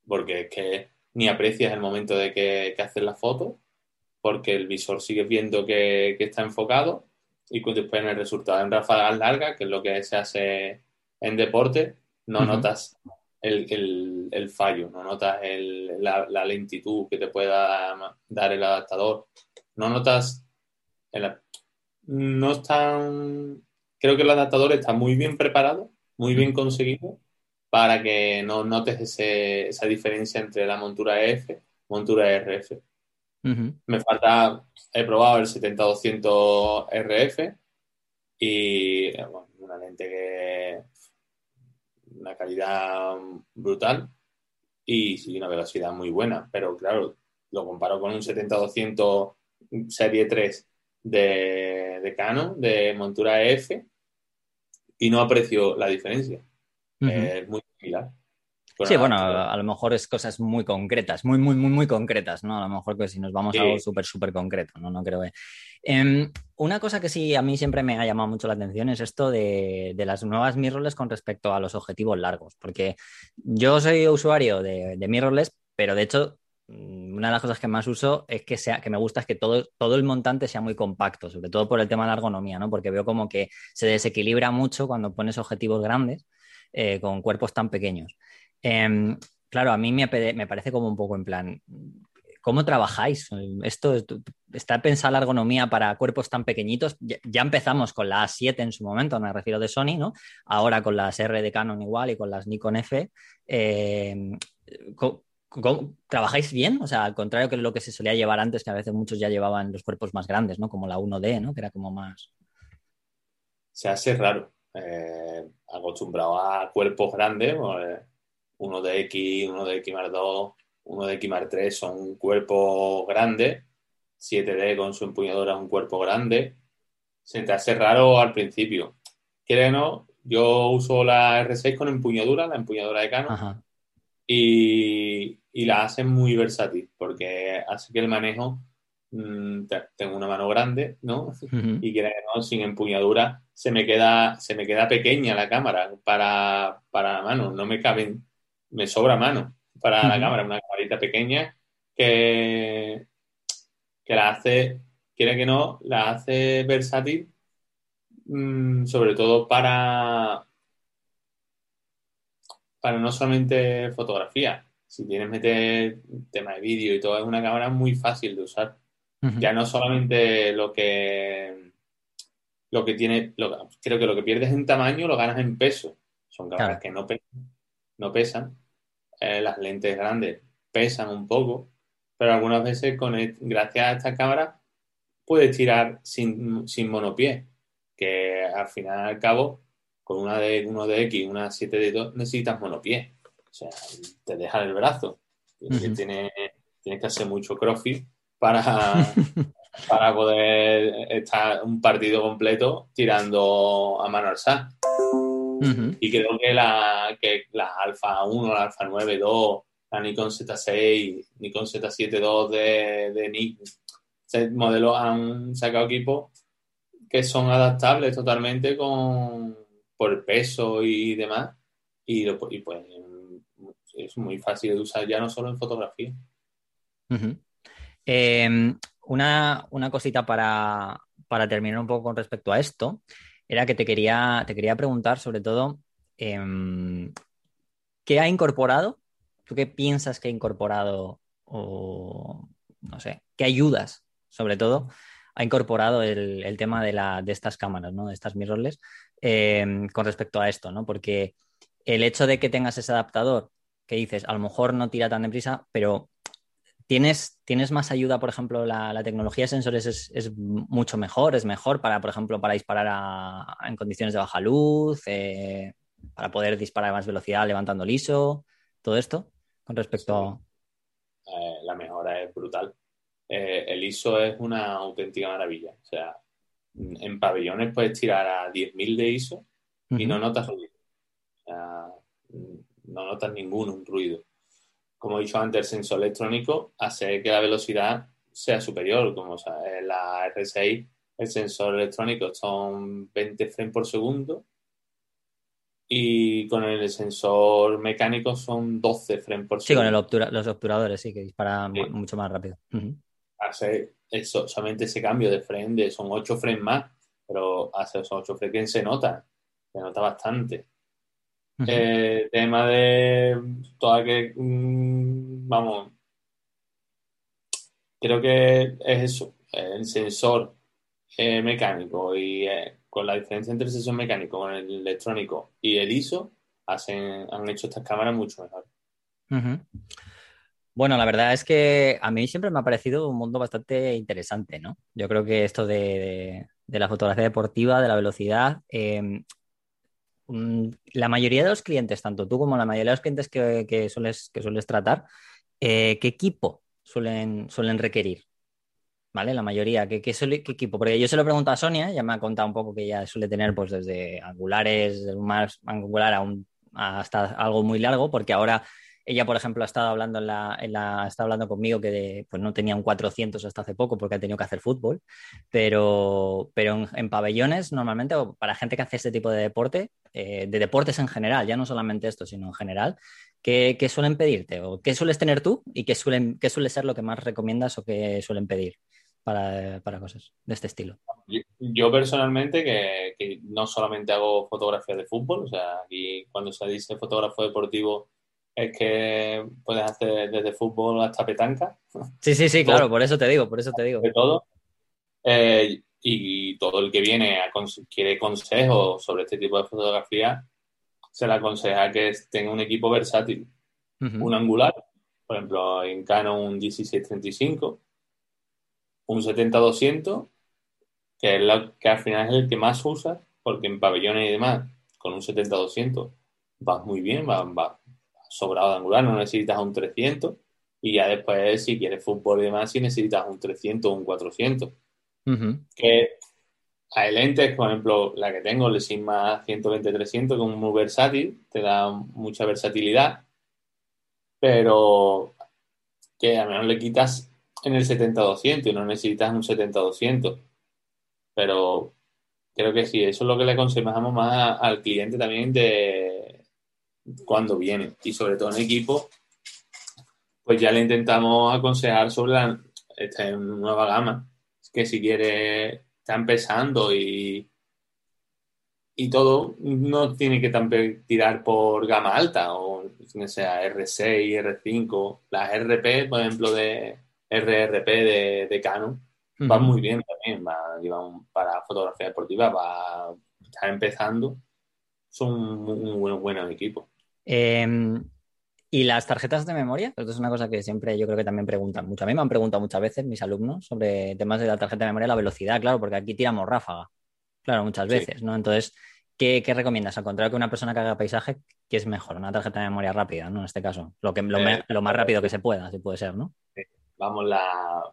Porque es que ni aprecias el momento de que, que haces la foto, porque el visor sigue viendo que, está enfocado y después en el resultado en ráfagas largas, que es lo que se hace en deporte, no notas el, fallo, no notas la, lentitud que te pueda dar el adaptador, no notas... no están... Creo que el adaptador está muy bien preparado, muy bien conseguido para que no notes esa diferencia entre la montura EF y montura RF. Me falta, he probado el 70-200 RF y una lente que una calidad brutal y una velocidad muy buena, pero claro, lo comparo con un 70-200 serie 3 de, de, Canon, de montura EF, y no aprecio la diferencia. Es muy similar. sí, bueno, a, lo mejor es cosas muy concretas, muy, muy, muy, muy concretas, ¿no? A lo mejor que si nos vamos a algo súper, súper concreto, ¿no? No creo que... Em, una cosa que sí a mí siempre me ha llamado mucho la atención es esto de, las nuevas mirrorless con respecto a los objetivos largos, porque yo soy usuario de, de mirrorless, pero de hecho mm, una de las cosas que más uso es que sea que me gusta es que todo, todo el montante sea muy compacto, sobre todo por el tema de la ergonomía, ¿no? Porque veo como que se desequilibra mucho cuando pones objetivos grandes eh, con cuerpos tan pequeños. Em, claro, a mí me, parece como un poco en plan, ¿Cómo trabajáis? Esto está pensada la ergonomía para cuerpos tan pequeñitos. Ya, empezamos con la A7 en su momento, me refiero de Sony, ¿no? Ahora con las R de Canon igual y con las Nikon F. Eh, trabajáis bien? O sea, al contrario que lo que se solía llevar antes, que a veces muchos ya llevaban los cuerpos más grandes, ¿no? Como la 1D, ¿no? Que era como más. Se hace raro. Eh, acostumbrado a cuerpos grandes, pues, uno de X, uno de X más 2 uno de Kimar 3 son un cuerpo grande, 7D con su empuñadura un cuerpo grande. Se te hace raro al principio. ¿Quiere no? Yo uso la R6 con empuñadura, la empuñadura de Canon, y, la hace muy versátil porque hace que el manejo mm, tengo una mano grande, ¿no? Y quiere no, sin empuñadura se me queda, se me queda pequeña la cámara para, para la mano, no me caben, me sobra mano para la cámara, una camarita pequeña que, que la hace, quiere que no, la hace versátil, mm, sobre todo para, para no solamente fotografía. Si tienes meter tema de vídeo y todo, es una cámara muy fácil de usar. Ya no solamente lo que lo que tiene, creo que lo que pierdes en tamaño lo ganas en peso. Son cámaras que no, no pesan eh, las lentes grandes pesan un poco, pero algunas veces con gracias a esta cámara puedes tirar sin, sin monopié, que al final al cabo con una de uno de X, una 7 de 2 necesitas monopié. O sea, te deja el brazo. tienes, que hacer mucho crossfit para, <laughs> para poder estar un partido completo tirando a mano alzada. Y creo que la, que la Alpha 1, la Alpha 9, 2, la Nikon Z6, Nikon Z7 II de, de Nikon, modelos han sacado equipos que son adaptables totalmente con por el peso y demás. Y, y pues es muy fácil de usar ya no solo en fotografía. Em, una, una, cosita para, para, terminar un poco con respecto a esto era que te quería, te quería preguntar sobre todo em, qué ha incorporado, tú qué piensas que ha incorporado o no sé, qué ayudas sobre todo ha incorporado el, tema de, la, de, estas cámaras, ¿no? de estas mirrorless em, con respecto a esto, ¿no? porque el hecho de que tengas ese adaptador que dices, a lo mejor no tira tan deprisa, pero ¿Tienes, ¿Tienes más ayuda, por ejemplo, la, tecnología de sensores es, mucho mejor, es mejor para, por ejemplo, para disparar en condiciones de baja luz, eh, para poder disparar a más velocidad levantando el ISO, todo esto con respecto a... Eh, la mejora es brutal. Eh, el ISO es una auténtica maravilla. O sea, en pabellones puedes tirar a 10.000 de ISO y no notas ruido. O sea, no notas ningún ruido como he dicho antes, el sensor electrónico hace que la velocidad sea superior. Como o la R6, el sensor electrónico son 20 frames por segundo y con el sensor mecánico son 12 frames por segundo. Sí, con los obturadores, sí, que dispara mucho más rápido. Hace eso, solamente ese cambio de frame, son 8 frames más, pero hace esos 8 frames que se nota, se nota bastante. Eh, tema de toda que, mm, vamos, creo que es eso, el sensor eh, mecánico y eh, con la diferencia entre el sensor mecánico con el electrónico y el ISO, hacen, han hecho estas cámaras mucho mejor. Bueno, la verdad es que a mí siempre me ha parecido un mundo bastante interesante, ¿no? Yo creo que esto de, la fotografía deportiva, de la velocidad, em, la mayoría de los clientes, tanto tú como la mayoría de los clientes que, sueles, que sueles tratar, eh, ¿qué equipo suelen, suelen requerir? ¿Vale? La mayoría, ¿qué, qué, equipo? Porque yo se lo he a Sonia, ya me ha contado un poco que ella suele tener pues desde angulares, más angular hasta algo muy largo, porque ahora ella, por ejemplo, ha estado hablando, en hablando conmigo que pues no tenía un 400 hasta hace poco porque ha tenido que hacer fútbol, pero, pero en, pabellones normalmente, o para gente que hace este tipo de deporte, eh, de deportes en general, ya no solamente esto, sino en general, ¿qué, ¿qué, suelen pedirte? ¿O qué sueles tener tú y qué, suelen, qué suele ser lo que más recomiendas o qué suelen pedir? Para, para, cosas de este estilo? Yo, personalmente, que, no solamente hago fotografía de fútbol, o sea, cuando se dice fotógrafo deportivo es que puedes hacer desde fútbol hasta petanca. Sí, sí, sí, <laughs> claro, por eso te digo, por eso te digo. De todo. Eh, y todo el que viene a quiere consejos sobre este tipo de fotografía, se le aconseja que tenga un equipo versátil. Un angular, por ejemplo, en Canon un 1635, un 70-200, que, es lo, que al final es el que más usas, porque en pabellones y demás, con un 70-200 vas muy bien, vas, va, sobrado de angular, no necesitas un 300 y ya después si quieres fútbol y demás, si necesitas un 300 o un 400. Que hay lentes, por ejemplo, la que tengo, el Sigma 120-300, que es muy versátil, te da mucha versatilidad, pero que a menos le quitas en el 70-200 y no necesitas un 70-200. Pero creo que sí, eso es lo que le aconsejamos más al cliente también de cuando viene y sobre todo en equipo, pues ya le intentamos aconsejar sobre esta nueva gama, que si quiere, está empezando y, y todo, no tiene que tirar por gama alta, o sea R6, R5, las RP, por ejemplo, de RRP de, de Canon, van muy bien también, va, para fotografía deportiva, va, estar empezando, son un, muy buenos equipos. Em, y las tarjetas de memoria, esto es una cosa que siempre yo creo que también preguntan mucho. A mí me han preguntado muchas veces mis alumnos sobre temas de la tarjeta de memoria, la velocidad, claro, porque aquí tiramos ráfaga, claro, muchas veces, ¿no? Entonces, ¿qué, recomiendas? Al contrario que una persona que haga paisaje, ¿qué es mejor? Una tarjeta de memoria rápida, ¿no? En este caso, lo, que, lo, eh, más rápido que se pueda, si puede ser, ¿no? Vamos, la,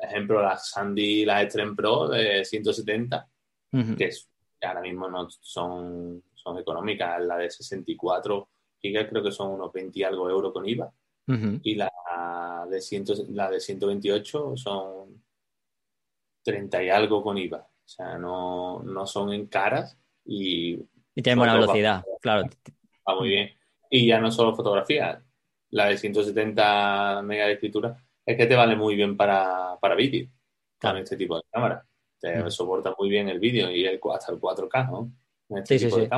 ejemplo, la Sandy, la Extreme Pro de 170, que es, ahora mismo no son, son económicas, la de 64 creo que son unos 20 y algo euros con IVA. Y la de, la de 128 son 30 y algo con IVA. O sea, no, no son en caras y... Y tienen buena velocidad, claro. Va muy bien. Y ya no solo fotografía, la de 170 megas de escritura es que te vale muy bien para, para vídeo, con este tipo de cámara. Te soporta muy bien el vídeo y el, hasta el 4K, ¿no? Este sí, sí, sí.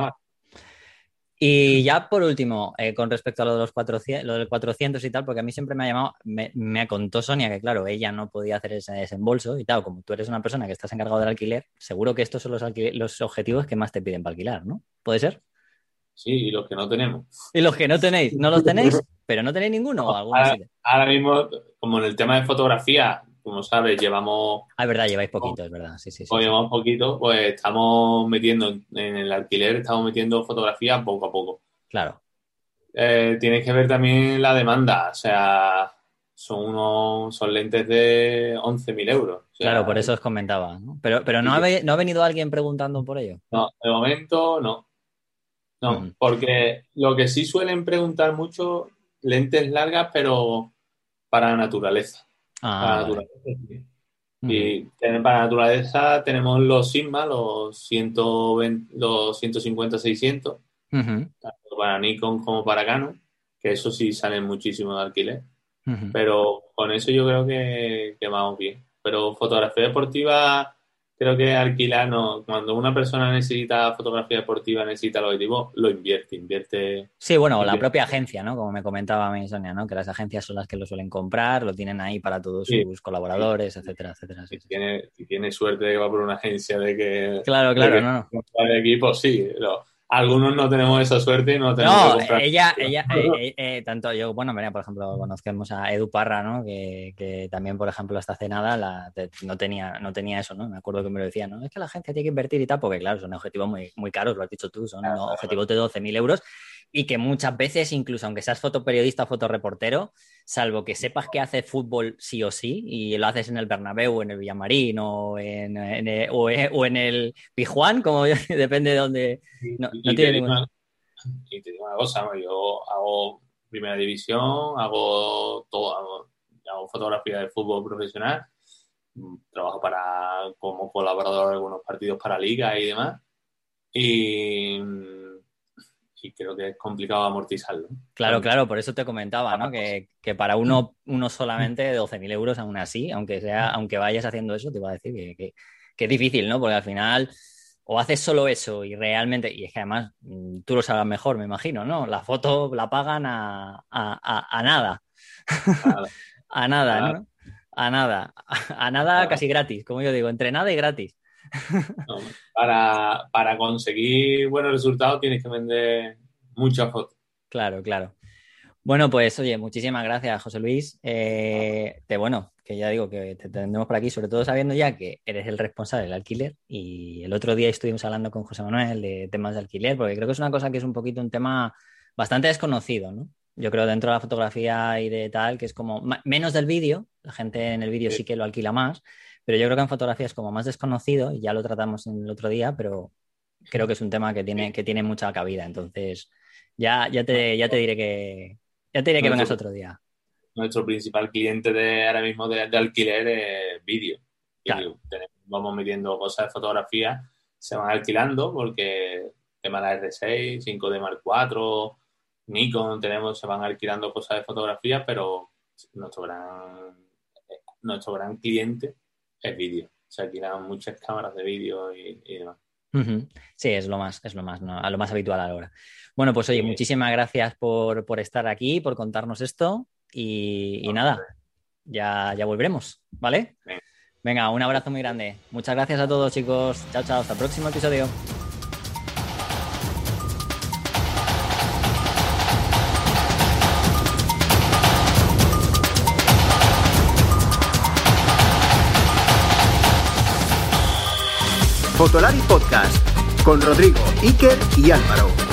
Y ya por último, eh, con respecto a lo de los 400, lo del 400 y tal, porque a mí siempre me ha llamado, me, me contó Sonia que claro, ella no podía hacer ese desembolso y tal, como tú eres una persona que estás encargado del alquiler, seguro que estos son los, los objetivos que más te piden para alquilar, ¿no? ¿Puede ser? Sí, y los que no tenemos. Y los que no tenéis, no los tenéis, <laughs> pero no tenéis ninguno. ahora, ahora mismo, como en el tema de fotografía, como sabes, llevamos... Ah, es verdad, lleváis poquito, es verdad, sí, sí. sí, llevamos poquito, pues estamos metiendo en el alquiler, estamos metiendo fotografía poco a poco. Claro. Eh, tienes que ver también la demanda, o sea, son unos son lentes de 11.000 euros. claro, por eso os comentaba, ¿no? Pero, pero ¿no, ha, ¿no ha venido alguien preguntando por ello? No, de momento no. No, porque lo que sí suelen preguntar mucho lentes largas, pero para la naturaleza. Ah, para naturaleza, sí. Y para naturaleza tenemos los Sigma, los, 120, los 150-600, Ujú, tanto para Nikon como para Canon, que eso sí salen muchísimo de alquiler. Pero con eso yo creo que, que vamos bien. Pero fotografía deportiva, creo que alquilar no. Cuando una persona necesita fotografía deportiva, necesita el objetivo, lo invierte, invierte. Sí, bueno, la propia agencia, ¿no? Como me comentaba a mí Sonia, ¿no? Que las agencias son las que lo suelen comprar, lo tienen ahí para todos Sí. sus colaboradores, etcétera, etcétera. sí, Si tiene, si tiene suerte de que va por una agencia de que. Claro, de claro, que no, no. comprar equipo, sí. pero algunos no tenemos esa suerte y no tenemos No, que comprar. ella, ella, eh, eh, eh, tanto yo, bueno, mira, por ejemplo, conocemos a Edu Parra, ¿no? Que, que también, por ejemplo, hasta hace nada la, te- no, tenía, no tenía eso, ¿no? Me acuerdo que me lo decía, ¿no? Es que la gente tiene que invertir y tal, porque claro, son objetivos muy, muy caros, lo has dicho tú, son Claro, unos claro. objetivos de 12.000 euros y que muchas veces, incluso aunque seas fotoperiodista o fotoreportero, salvo que sepas que haces fútbol sí o sí y lo haces en el Bernabéu, o en el Villamarín o en, en el- o, en- o en el Pijuán, como <laughs> depende de dónde... no- no tiene te digo ningún- una- y te digo una cosa, yo hago primera división, hago todo, hago, hago fotografía de fútbol profesional, mm, trabajo para como colaborador de algunos partidos para liga y demás, y, mm, y creo que es complicado amortizarlo. Claro, claro, por eso te comentaba, ¿no? Que, que para uno, uno solamente 12.000 euros, aún así, aunque sea, aunque vayas haciendo eso, te iba a decir que, que- que es difícil, ¿no? Porque al final, o haces solo eso y realmente, y es que además mm, tú lo sabrás mejor, me imagino, ¿no? La foto la pagan a, a- a- a nada. <laughs> A nada. ¿no? A nada. <laughs> A nada casi gratis, como yo digo, entre nada y gratis. <laughs> No, para, para conseguir buenos resultados tienes que vender muchas fotos. Claro, claro. Bueno, pues oye, muchísimas gracias, José Luis. Eh, te, bueno, que ya digo que te tendremos por aquí, sobre todo sabiendo ya que eres el responsable del alquiler. Y el otro día estuvimos hablando con José Manuel de temas de alquiler, porque creo que es una cosa que es un poquito un tema bastante desconocido, ¿no? Yo creo dentro de la fotografía y de tal, que es como menos del vídeo, la gente en el vídeo sí Sí. que lo alquila más, pero yo creo que en fotografía es como más desconocido, y ya lo tratamos en el otro día, pero creo que es un tema que tiene, que tiene mucha cabida. Entonces, ya, ya, te, ya te diré que, ya te diré que vengas otro día. nuestro principal cliente de ahora mismo de, de alquiler es vídeo. Claro. Vamos metiendo cosas de fotografía, se van alquilando porque tema de la R6, 5D Mark IV, Nikon, tenemos, se van alquilando cosas de fotografía, pero nuestro gran, nuestro gran cliente es vídeo. Se alquilan muchas cámaras de vídeo y, y demás. Sí, es lo más, es lo más, ¿no? a lo más habitual ahora. Bueno, pues oye, Sí. muchísimas gracias por, por estar aquí, por contarnos esto y, y nada, ya, ya volveremos, ¿vale? Venga, un abrazo muy grande. Muchas gracias a todos, chicos. Chao, chao. Hasta el próximo episodio. Fotolari Podcast con Rodrigo, Iker y Álvaro.